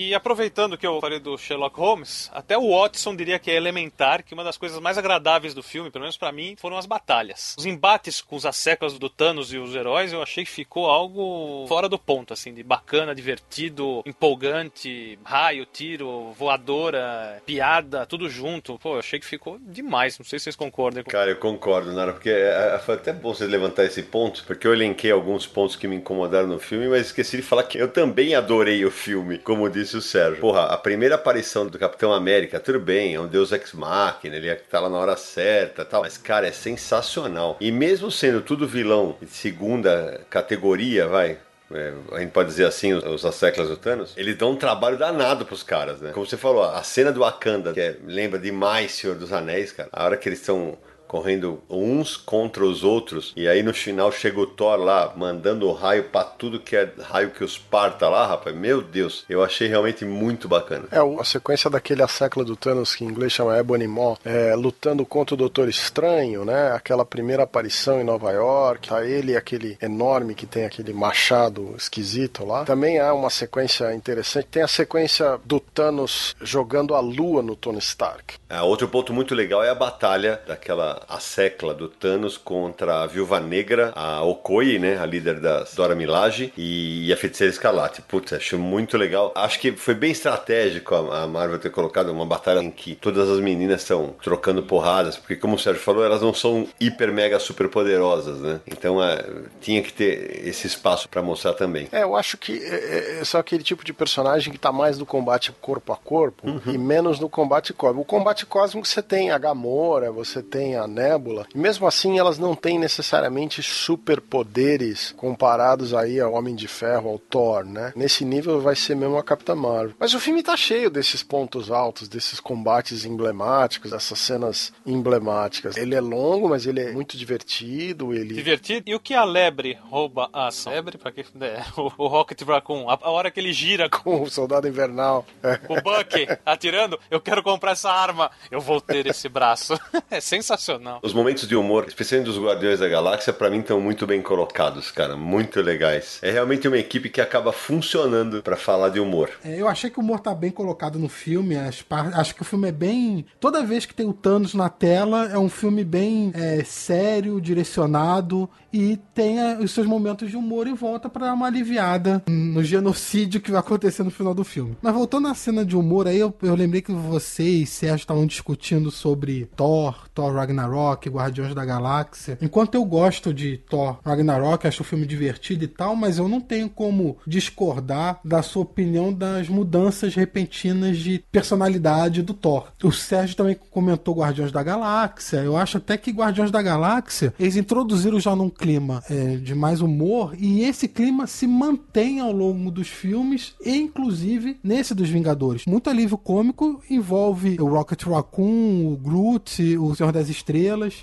E aproveitando que eu falei do Sherlock Holmes, até o Watson diria que é elementar que uma das coisas mais agradáveis do filme, pelo menos para mim, foram as batalhas. Os embates com os asseclas do Thanos e os heróis, eu achei que ficou algo fora do ponto, assim, de bacana, divertido, empolgante, raio, tiro, voadora, piada, tudo junto. Pô, eu achei que ficou demais. Não sei se vocês concordam. Cara, eu concordo, Nara, porque é, é, foi até bom você levantar esse ponto, porque eu elenquei alguns pontos que me incomodaram no filme, mas esqueci de falar que eu também adorei o filme, como disse o Sérgio. Porra, a primeira aparição do Capitão América, tudo bem, é um deus ex-máquina, ele é tá lá na hora certa tal, mas, cara, é sensacional. E mesmo sendo tudo vilão de segunda categoria, vai, é, a gente pode dizer assim, os, os asseclas do Thanos, eles dão um trabalho danado pros caras, né? Como você falou, a cena do Wakanda, que é, lembra demais Senhor dos Anéis, cara. A hora que eles estão correndo uns contra os outros. E aí no final chega o Thor lá, mandando o raio pra tudo que é raio que os parta lá, rapaz. Meu Deus, eu achei realmente muito bacana. É, a sequência daquele século do Thanos, que em inglês chama Ebony Maw, é, lutando contra o Doutor Estranho, né? Aquela primeira aparição em Nova York, tá ele aquele enorme que tem aquele machado esquisito lá. Também há uma sequência interessante. Tem a sequência do Thanos jogando a lua no Tony Stark. É, outro ponto muito legal é a batalha daquela a secla do Thanos contra a Viúva Negra, a Okoye, né, a líder da Dora Milaje e a Feiticeira Escarlate. Putz, acho muito legal. Acho que foi bem estratégico a Marvel ter colocado uma batalha em que todas as meninas estão trocando porradas, porque como o Sérgio falou, elas não são hiper mega super poderosas, né? Então é, tinha que ter esse espaço para mostrar também. É, eu acho que é, é só aquele tipo de personagem que tá mais no combate corpo a corpo uhum. e menos no combate cósmico. O combate cósmico você tem a Gamora, você tem a Nebula. E mesmo assim, elas não têm necessariamente superpoderes comparados aí ao Homem de Ferro, ao Thor, né? Nesse nível vai ser mesmo a Capitã Marvel. Mas o filme tá cheio desses pontos altos, desses combates emblemáticos, dessas cenas emblemáticas. Ele é longo, mas ele é muito divertido. Ele... Divertido. E o que a lebre rouba a ação? Lebre, pra que. [LAUGHS] É, o, o Rocket Raccoon. A, a, hora que ele gira [LAUGHS] com o soldado invernal. O Bucky atirando, eu quero comprar essa arma. Eu vou ter esse braço. [LAUGHS] é sensacional Os momentos de humor, especialmente dos Guardiões da Galáxia, para mim estão muito bem colocados, cara. Muito legais. É realmente uma equipe que acaba funcionando para falar de humor. É, eu achei que o humor tá bem colocado no filme. Acho que o filme é bem. Toda vez que tem o Thanos na tela, é um filme bem é, sério, direcionado e tem os seus momentos de humor e volta para dar uma aliviada no genocídio que vai acontecer no final do filme. Mas voltando à cena de humor, aí eu, eu lembrei que vocês, Sérgio, estavam discutindo sobre Thor, Thor Ragnarok, Guardiões da Galáxia. Enquanto eu gosto de Thor Ragnarok, acho o filme divertido e tal, mas eu não tenho como discordar da sua opinião das mudanças repentinas de personalidade do Thor. O Sérgio também comentou Guardiões da Galáxia. Eu acho até que Guardiões da Galáxia, eles introduziram já num clima é, de mais humor e esse clima se mantém ao longo dos filmes e inclusive nesse dos Vingadores. Muito alívio cômico envolve o Rocket Raccoon, o Groot, o Senhor das Estrelas.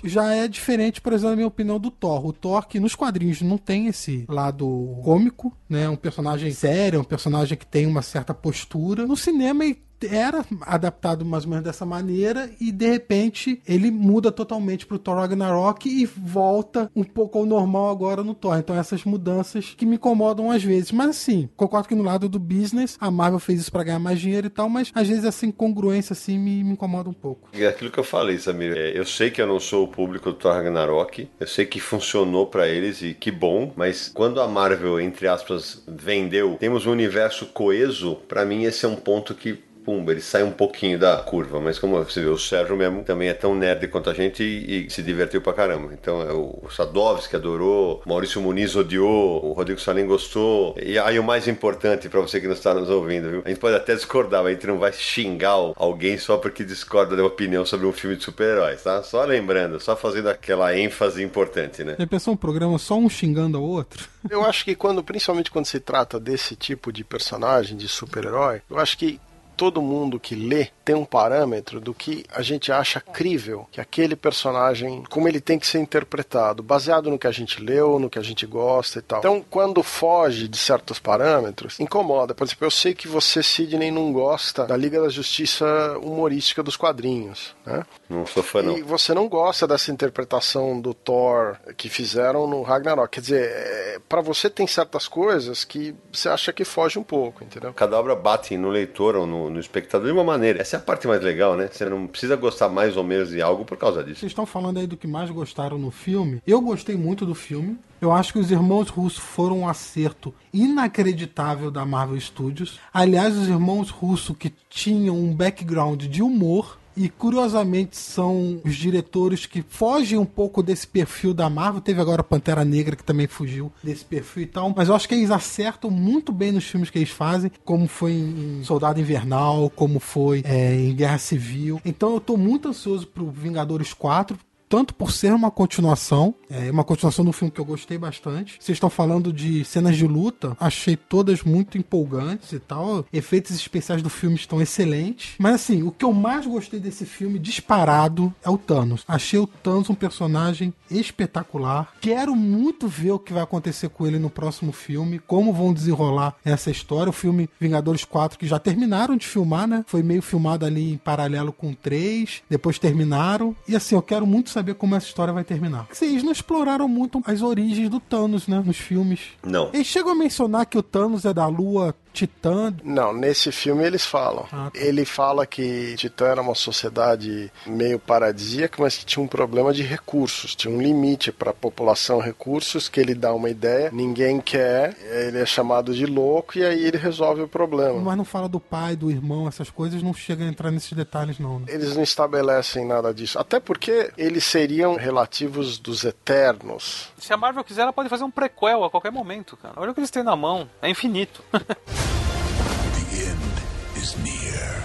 Já é diferente, por exemplo, na minha opinião, do Thor. O Thor que nos quadrinhos não tem esse lado cômico, né? Um personagem sério, um personagem que tem uma certa postura. No cinema era adaptado mais ou menos dessa maneira e de repente ele muda totalmente pro Thor Ragnarok e volta um pouco ao normal agora no Thor. Então essas mudanças que me incomodam às vezes. Mas assim, concordo que no lado do business a Marvel fez isso para ganhar mais dinheiro e tal, mas às vezes essa incongruência assim me, me incomoda um pouco. É aquilo que eu falei, Samir. É, eu sei que eu não sou o público do Thor Ragnarok, eu sei que funcionou para eles e que bom, mas quando a Marvel, entre aspas, vendeu, temos um universo coeso, para mim esse é um ponto que pumba, ele sai um pouquinho da curva. Mas como você vê, o Sérgio mesmo também é tão nerd quanto a gente e, e se divertiu pra caramba. Então é o Sadovski adorou, Maurício Muniz odiou, o Rodrigo Salim gostou. E aí o mais importante pra você que não está nos ouvindo, viu? A gente pode até discordar, mas a gente não vai xingar alguém só porque discorda da opinião sobre um filme de super-heróis, tá? Só lembrando, só fazendo aquela ênfase importante, né? Já pensou um programa só um xingando ao outro? Eu acho que quando, principalmente quando se trata desse tipo de personagem, de super-herói, eu acho que todo mundo que lê tem um parâmetro do que a gente acha crível que aquele personagem, como ele tem que ser interpretado, baseado no que a gente leu, no que a gente gosta e tal. Então, quando foge de certos parâmetros, incomoda. Por exemplo, eu sei que você, Sidney, não gosta da Liga da Justiça humorística dos quadrinhos, né? Não sou fã, não. E você não gosta dessa interpretação do Thor que fizeram no Ragnarok. Quer dizer, é, para você tem certas coisas que você acha que foge um pouco, entendeu? Cada obra bate no leitor ou no, no espectador de uma maneira. Essa é a parte mais legal, né? Você não precisa gostar mais ou menos de algo por causa disso. Vocês estão falando aí do que mais gostaram no filme. Eu gostei muito do filme. Eu acho que os irmãos Russo foram um acerto inacreditável da Marvel Studios. Aliás, os irmãos Russo que tinham um background de humor e curiosamente são os diretores que fogem um pouco desse perfil da Marvel. Teve agora Pantera Negra que também fugiu desse perfil e tal, mas eu acho que eles acertam muito bem nos filmes que eles fazem, como foi em Soldado Invernal, como foi é, em Guerra Civil. Então eu tô muito ansioso pro Vingadores 4, tanto por ser uma continuação, é uma continuação do filme que eu gostei bastante. Vocês estão falando de cenas de luta, achei todas muito empolgantes e tal. Efeitos especiais do filme estão excelentes. Mas assim, o que eu mais gostei desse filme, disparado, é o Thanos. Achei o Thanos um personagem espetacular. Quero muito ver o que vai acontecer com ele no próximo filme, como vão desenrolar essa história. O filme Vingadores 4, que já terminaram de filmar, né? Foi meio filmado ali em paralelo com o 3, depois terminaram. E assim, eu quero muito saber como essa história vai terminar. Vocês não exploraram muito as origens do Thanos, né? Nos filmes. Não. Eles chegam a mencionar que o Thanos é da Lua Titã. Não, nesse filme eles falam. Ah, tá. Ele fala que Titã era uma sociedade meio paradisíaca, mas que tinha um problema de recursos, tinha um limite para a população recursos que ele dá uma ideia, ninguém quer, ele é chamado de louco e aí ele resolve o problema. Mas não fala do pai, do irmão, essas coisas, não chega a entrar nesses detalhes, não. Né? Eles não estabelecem nada disso, até porque eles seriam relativos dos eternos. Se a Marvel quiser, ela pode fazer um prequel a qualquer momento, cara. Olha o que eles têm na mão. É infinito. [LAUGHS] Is near.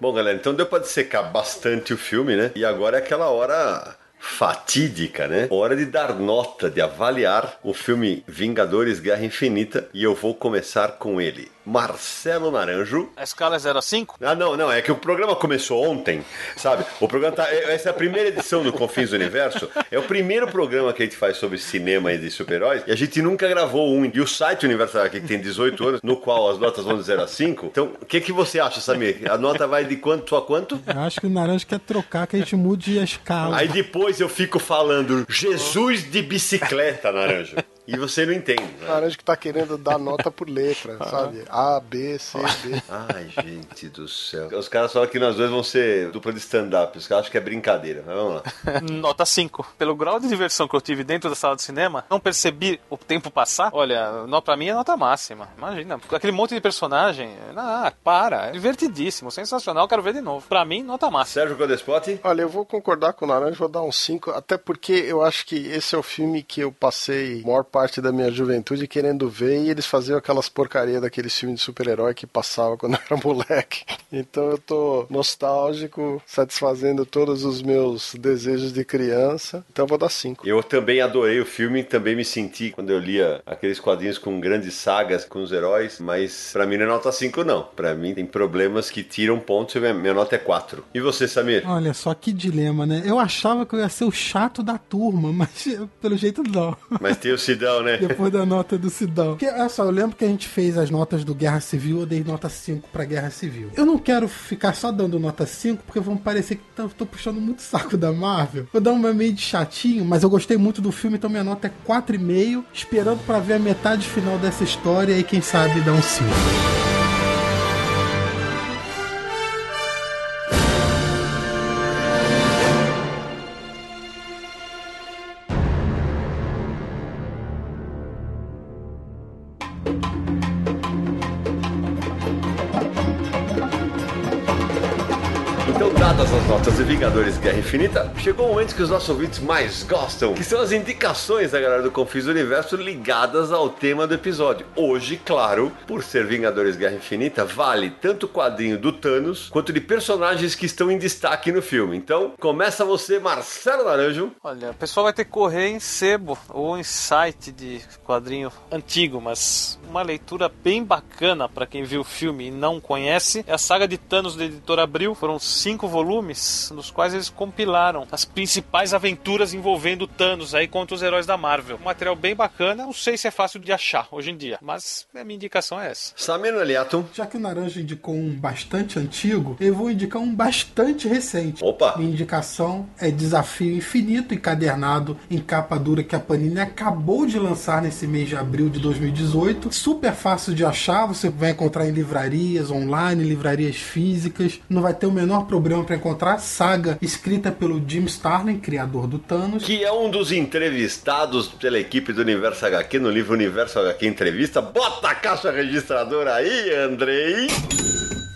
Bom, galera, então deu pra dissecar bastante o filme, né? E agora é aquela hora fatídica, né? Hora de dar nota, de avaliar o filme Vingadores Guerra Infinita. E eu vou começar com ele. Marcelo Naranjo. A escala é 0 a 5? Ah, não, não, é que o programa começou ontem, sabe? O programa tá. é- Essa é a primeira edição do Confins do Universo. É o primeiro programa que a gente faz sobre cinema e de super-heróis. E a gente nunca gravou um. E o site Universal aqui, que tem 18 anos, no qual as notas vão de 0 a 5. Então, o que, que você acha, Samir? A nota vai de quanto a quanto? Eu acho que o Naranja quer trocar, que a gente mude a escala. Aí depois eu fico falando Jesus de bicicleta, Naranjo. E você não entende. Né? Laranja que tá querendo dar nota por letra, sabe? A, B, C, D. Ai, gente do céu. Os caras falam que nós dois vamos ser dupla de stand-up. Os caras acham que é brincadeira. Mas vamos lá. [LAUGHS] Nota 5. Pelo grau de diversão que eu tive dentro da sala de cinema, não percebi o tempo passar. Olha, no- pra mim é nota máxima. Imagina, aquele monte de personagem. Ah, para. É divertidíssimo, sensacional, quero ver de novo. Pra mim, nota máxima. Sérgio Codespot? Olha, eu vou concordar com o Naranja, vou dar um 5, até porque eu acho que esse é o filme que eu passei maior parte da minha juventude querendo ver e eles faziam aquelas porcarias daqueles filmes de super-herói que passava quando [LAUGHS] eu era moleque. Então eu tô nostálgico, satisfazendo todos os meus desejos de criança. Então eu vou dar 5. Eu também adorei o filme, também me senti quando eu lia aqueles quadrinhos com grandes sagas com os heróis, mas pra mim não é nota 5 não. Pra mim tem problemas que tiram pontos e minha, minha nota é 4. E você, Samir? Olha só que dilema, né? Eu achava que eu ia ser o chato da turma, [LAUGHS] mas pelo jeito não. Mas tem o Sidão, né? Depois da nota do Sidão. Porque, olha só, eu lembro que a gente fez as notas do Guerra Civil, eu dei nota 5 pra Guerra Civil. Eu não quero ficar só dando nota 5, porque vão parecer que tô, tô puxando muito saco da Marvel. Vou dar uma meio de chatinho, mas eu gostei muito do filme, então minha nota é 4,5, esperando pra ver a metade final dessa história e quem sabe dar um 5. Dadas as notas de Vingadores Guerra Infinita, chegou o momento que os nossos ouvintes mais gostam, que são as indicações da galera do Confis Universo ligadas ao tema do episódio. Hoje, claro, por ser Vingadores Guerra Infinita, vale tanto o quadrinho do Thanos quanto de personagens que estão em destaque no filme. Então, começa você, Marcelo Naranjo. Olha, o pessoal vai ter que correr em sebo ou em site de quadrinho antigo, mas uma leitura bem bacana para quem viu o filme e não conhece é a saga de Thanos da editora Abril. Foram cinco volumes, nos quais eles compilaram as principais aventuras envolvendo Thanos aí contra os heróis da Marvel. Um material bem bacana, não sei se é fácil de achar hoje em dia, mas a minha indicação é essa. Samir Aliato. Já que o Naranja indicou um bastante antigo, eu vou indicar um bastante recente. Opa! Minha indicação é Desafio Infinito encadernado em capa dura que a Panini acabou de lançar nesse mês de abril de 2018. Super fácil de achar, você vai encontrar em livrarias online, livrarias físicas. Não vai ter o menor problema para encontrar. Saga escrita pelo Jim Starlin, criador do Thanos. Que é um dos entrevistados pela equipe do Universo HQ no livro Universo HQ Entrevista. Bota a caixa registradora aí, Andrei!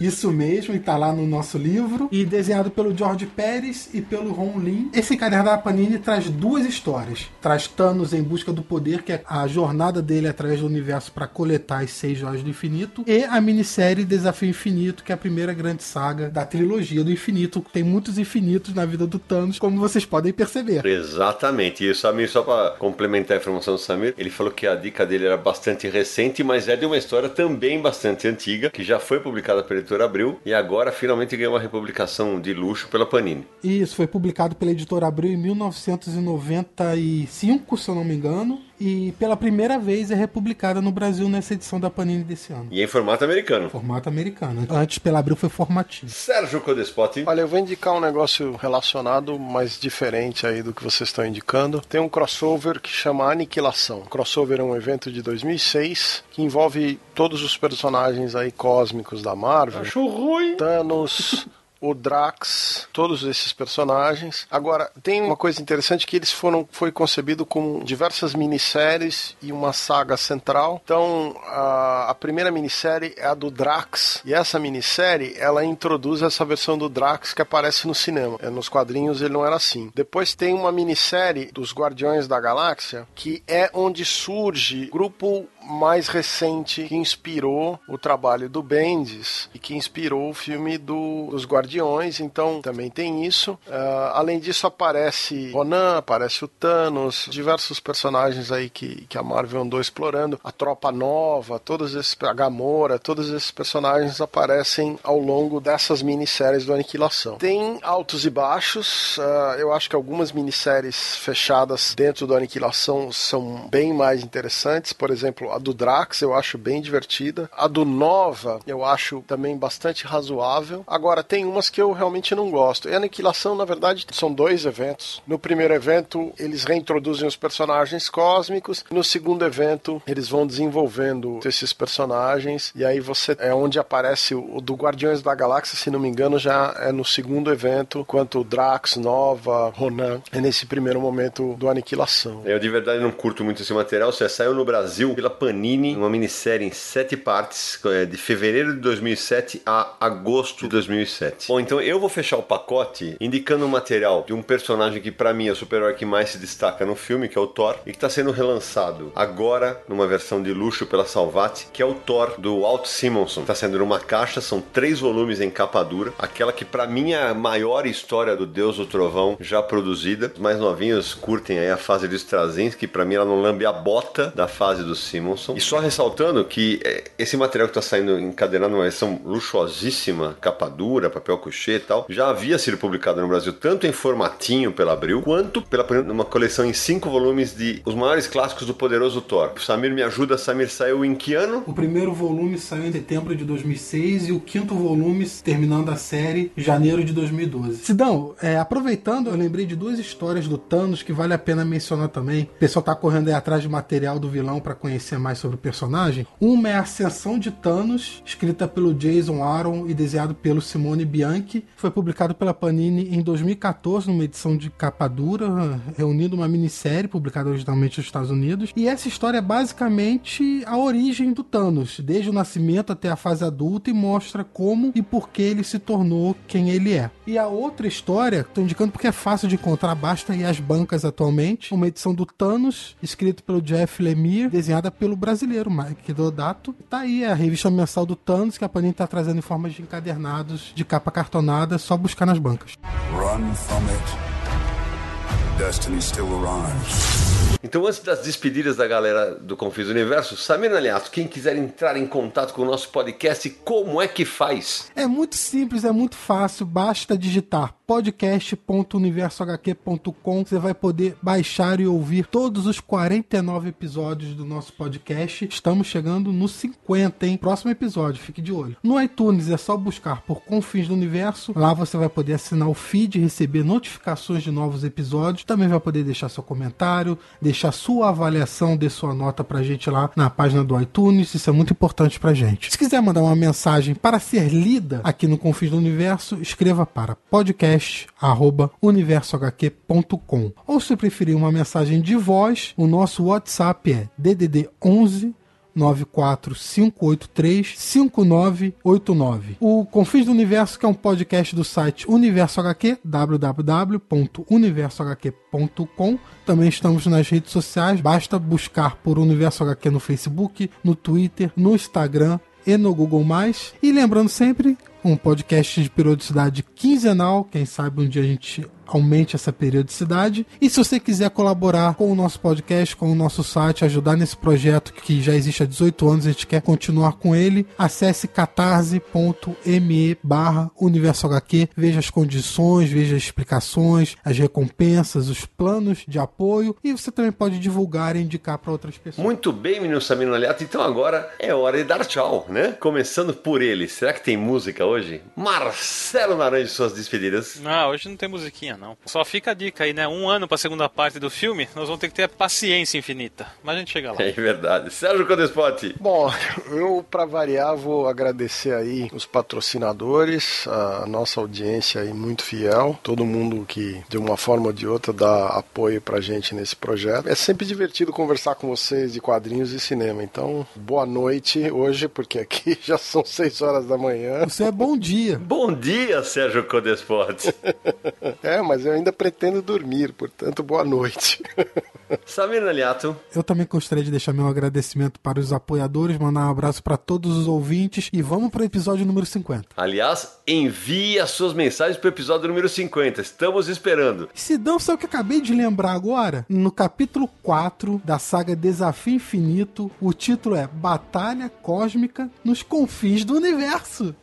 Isso mesmo, e tá lá no nosso livro. E desenhado pelo George Pérez e pelo Ron Lin. Esse caderno da Panini traz duas histórias. Traz Thanos em busca do poder, que é a jornada dele através do universo para coletar as seis joias do infinito. E a minissérie Desafio Infinito, que é a primeira grande saga da trilogia do infinito. Tem muitos infinitos na vida do Thanos, como vocês podem perceber. Exatamente. E o Samir, só para complementar a informação do Samir, ele falou que a dica dele era bastante recente, mas é de uma história também bastante antiga, que já foi publicada pela editora Abril e agora finalmente ganhou uma republicação de luxo pela Panini. Isso, foi publicado pela editora Abril em 1995, se eu não me engano. E pela primeira vez é republicada no Brasil nessa edição da Panini desse ano. E em formato americano. Formato americano. Antes, pela Abril, foi formatinho. Sérgio Codespot. Olha, eu vou indicar um negócio relacionado, mas diferente aí do que vocês estão indicando. Tem um crossover que chama Aniquilação. O crossover é um evento de 2006 que envolve todos os personagens aí cósmicos da Marvel. Acho ruim. Thanos, o Drax, todos esses personagens. Agora, tem uma coisa interessante que eles foram foi concebido com diversas minisséries e uma saga central. Então, a, a primeira minissérie é a do Drax, e essa minissérie, ela introduz essa versão do Drax que aparece no cinema. É, Nos quadrinhos ele não era assim. Depois tem uma minissérie dos Guardiões da Galáxia, que é onde surge o grupo mais recente que inspirou o trabalho do Bendis e que inspirou o filme do, dos Guardiões, então também tem isso. Uh, além disso, aparece Ronan, aparece o Thanos, diversos personagens aí que, que a Marvel andou explorando, a Tropa Nova, todos esses, a Gamora, todos esses personagens aparecem ao longo dessas minisséries do Aniquilação. Tem altos e baixos, uh, eu acho que algumas minisséries fechadas dentro do Aniquilação são bem mais interessantes, por exemplo, a do Drax eu acho bem divertida. A do Nova eu acho também bastante razoável. Agora, tem umas que eu realmente não gosto. E a Aniquilação, na verdade, são dois eventos. No primeiro evento, eles reintroduzem os personagens cósmicos. No segundo evento, eles vão desenvolvendo esses personagens. E aí você é onde aparece o, do Guardiões da Galáxia, se não me engano, já é no segundo evento, quanto o Drax, Nova, Ronan, é nesse primeiro momento do Aniquilação. Eu de verdade não curto muito esse material. Você saiu no Brasil pela Panini, uma minissérie em sete partes, é, de fevereiro de 2007 a agosto de 2007. Bom, então eu vou fechar o pacote indicando um material de um personagem que para mim é o super-herói que mais se destaca no filme, que é o Thor, e que está sendo relançado agora numa versão de luxo pela Salvat, que é o Thor do Walt Simonson. Está sendo numa caixa, são três volumes em capa dura, aquela que para mim é a maior história do Deus do Trovão já produzida. Os mais novinhos curtem aí a fase do Straczynski, que para mim ela não lambe a bota da fase do Simonson. E só ressaltando que é, esse material que está saindo encadenado numa versão luxuosíssima, capa dura, papel couché e tal, já havia sido publicado no Brasil tanto em formatinho pela Abril, quanto pela uma coleção em cinco volumes de os maiores clássicos do poderoso Thor. O Samir me ajuda, Samir saiu em que ano? O primeiro volume saiu em setembro de 2006 e o quinto volume, terminando a série, janeiro de 2012. Sidão, é, aproveitando, eu lembrei de duas histórias do Thanos que vale a pena mencionar também. O pessoal tá correndo aí atrás de material do vilão para conhecer mais sobre o personagem. Uma é a Ascensão de Thanos, escrita pelo Jason Aaron e desenhado pelo Simone Bianchi. Foi publicado pela Panini em 2014, numa edição de capa dura, reunindo uma minissérie publicada originalmente nos Estados Unidos. E essa história é basicamente a origem do Thanos, desde o nascimento até a fase adulta, e mostra como e por que ele se tornou quem ele é. E a outra história, estou indicando porque é fácil de encontrar, basta ir às bancas atualmente, uma edição do Thanos, escrito pelo Jeff Lemire, desenhada pelo brasileiro Mike Dodato. Tá aí a revista mensal do Thanos, que a Panini tá trazendo em formas de encadernados, de capa cartonada, só buscar nas bancas. Run from it. Destiny still arrives. Então, antes das despedidas da galera do Confis Universo, Samir Aliato, quem quiser entrar em contato com o nosso podcast, como é que faz? É muito simples, é muito fácil, basta digitar podcast.universohq.com. Você vai poder baixar e ouvir todos os 49 episódios do nosso podcast. Estamos chegando no 50, hein? Próximo episódio, fique de olho. No iTunes é só buscar por Confins do Universo. Lá você vai poder assinar o feed e receber notificações de novos episódios. Também vai poder deixar seu comentário, deixar sua avaliação, dê sua nota pra gente lá na página do iTunes. Isso é muito importante pra gente. Se quiser mandar uma mensagem para ser lida aqui no Confins do Universo, escreva para podcast@universohq.com. Ou se preferir uma mensagem de voz, o nosso WhatsApp é DDD 11 945835989. O Confins do Universo, que é um podcast do site Universo HQ, www.universohq.com. Também estamos nas redes sociais, basta buscar por Universo HQ no Facebook, no Twitter, no Instagram e no Google+. E lembrando sempre, um podcast de periodicidade quinzenal, quem sabe um dia a gente aumente essa periodicidade. E se você quiser colaborar com o nosso podcast, com o nosso site, ajudar nesse projeto que já existe há 18 anos, a gente quer continuar com ele, acesse catarse.me barra Universo HQ, veja as condições, veja as explicações, as recompensas, os planos de apoio e você também pode divulgar e indicar para outras pessoas. Muito bem, menino Samino Aliato. Então agora é hora de dar tchau, né? Começando por ele. Será que tem música hoje? Marcelo Naranjo, suas despedidas. Não, hoje não tem musiquinha, não. Só fica a dica aí, né? Um ano pra segunda parte do filme, nós vamos ter que ter paciência infinita. Mas a gente chega lá. É verdade. Sérgio Codespot. Bom, eu para variar vou agradecer aí os patrocinadores, a nossa audiência aí muito fiel, todo mundo que de uma forma ou de outra dá apoio pra gente nesse projeto. É sempre divertido conversar com vocês de quadrinhos e cinema. Então, boa noite hoje, porque aqui [LAUGHS] já são 6 horas da manhã. Isso é bom dia. Bom dia, Sérgio Codespot. [LAUGHS] É, mas eu ainda pretendo dormir, portanto, boa noite. [LAUGHS] Samir Aliato. Eu também gostaria de deixar meu agradecimento para os apoiadores, mandar um abraço para todos os ouvintes e vamos para o episódio número 50. Aliás, envie as suas mensagens para o episódio número 50. Estamos esperando. Sidão, sabe o que eu acabei de lembrar agora? No capítulo 4 da saga Desafio Infinito, o título é Batalha Cósmica nos Confins do Universo.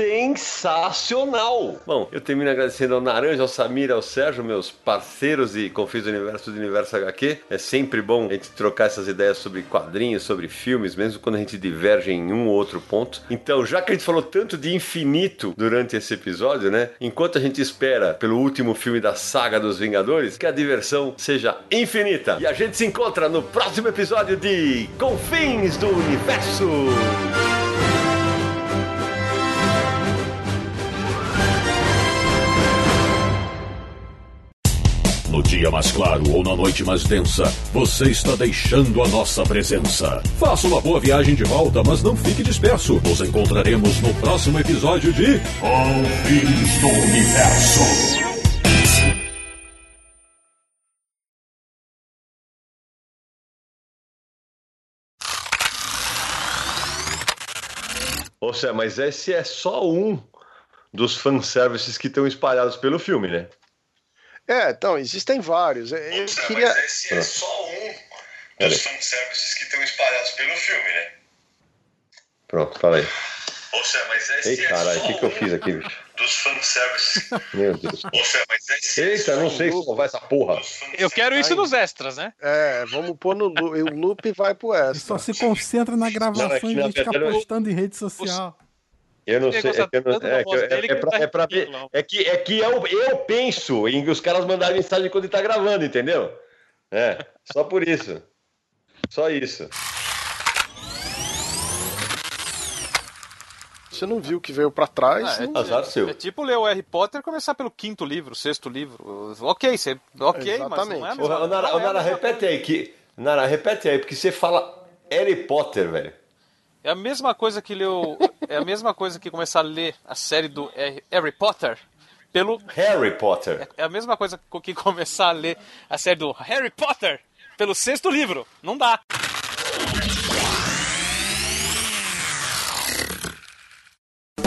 Sensacional! Bom, eu termino agradecendo ao Naranja, ao Samir, ao Sérgio, meus parceiros e Confins do Universo do Universo HQ. É sempre bom a gente trocar essas ideias sobre quadrinhos, sobre filmes, mesmo quando a gente diverge em um ou outro ponto. Então, já que a gente falou tanto de infinito durante esse episódio, né? Enquanto a gente espera pelo último filme da saga dos Vingadores, que a diversão seja infinita. E a gente se encontra no próximo episódio de Confins do Universo. No dia mais claro ou na noite mais densa, você está deixando a nossa presença. Faça uma boa viagem de volta, mas não fique disperso. Nos encontraremos no próximo episódio de Confins do Universo. Seja, mas esse é só um dos fanservices que estão espalhados pelo filme, né? É, então, existem vários. Eu queria. esse é só um dos fanservices que estão espalhados pelo filme, né? Pronto, fala aí. Ou seja, mas esse Ei, caralho, o que, que eu fiz aqui, bicho? Dos fanservices. Meu Deus. Ou seja, mas esse Eita, não sei salvar essa porra. Eu quero isso nos extras, né? É, vamos pôr no loop. O loop vai pro extra. Só se concentra na gravação e a gente fica postando em rede social. Eu não sei. É, é que é que eu, eu penso em que os caras mandarem mensagem quando ele tá gravando, entendeu? É, só por isso. Só isso. Você não viu o que veio para trás. Ah, é, tipo- azar seu. É tipo ler o Harry Potter e começar pelo quinto livro, sexto livro. Ok, você, ok, Exatamente. mas não é Ô, Nara, é Nara, repete aí que Nara, repete aí porque você fala Harry Potter, velho. É a mesma coisa que leu, é a mesma coisa que começar a ler a série do Harry- Harry Potter pelo Harry Potter. é a mesma coisa que começar a ler a série do Harry Potter pelo sexto livro. Não dá.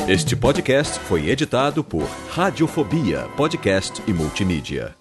Este podcast foi editado por Radiofobia, podcast e multimídia.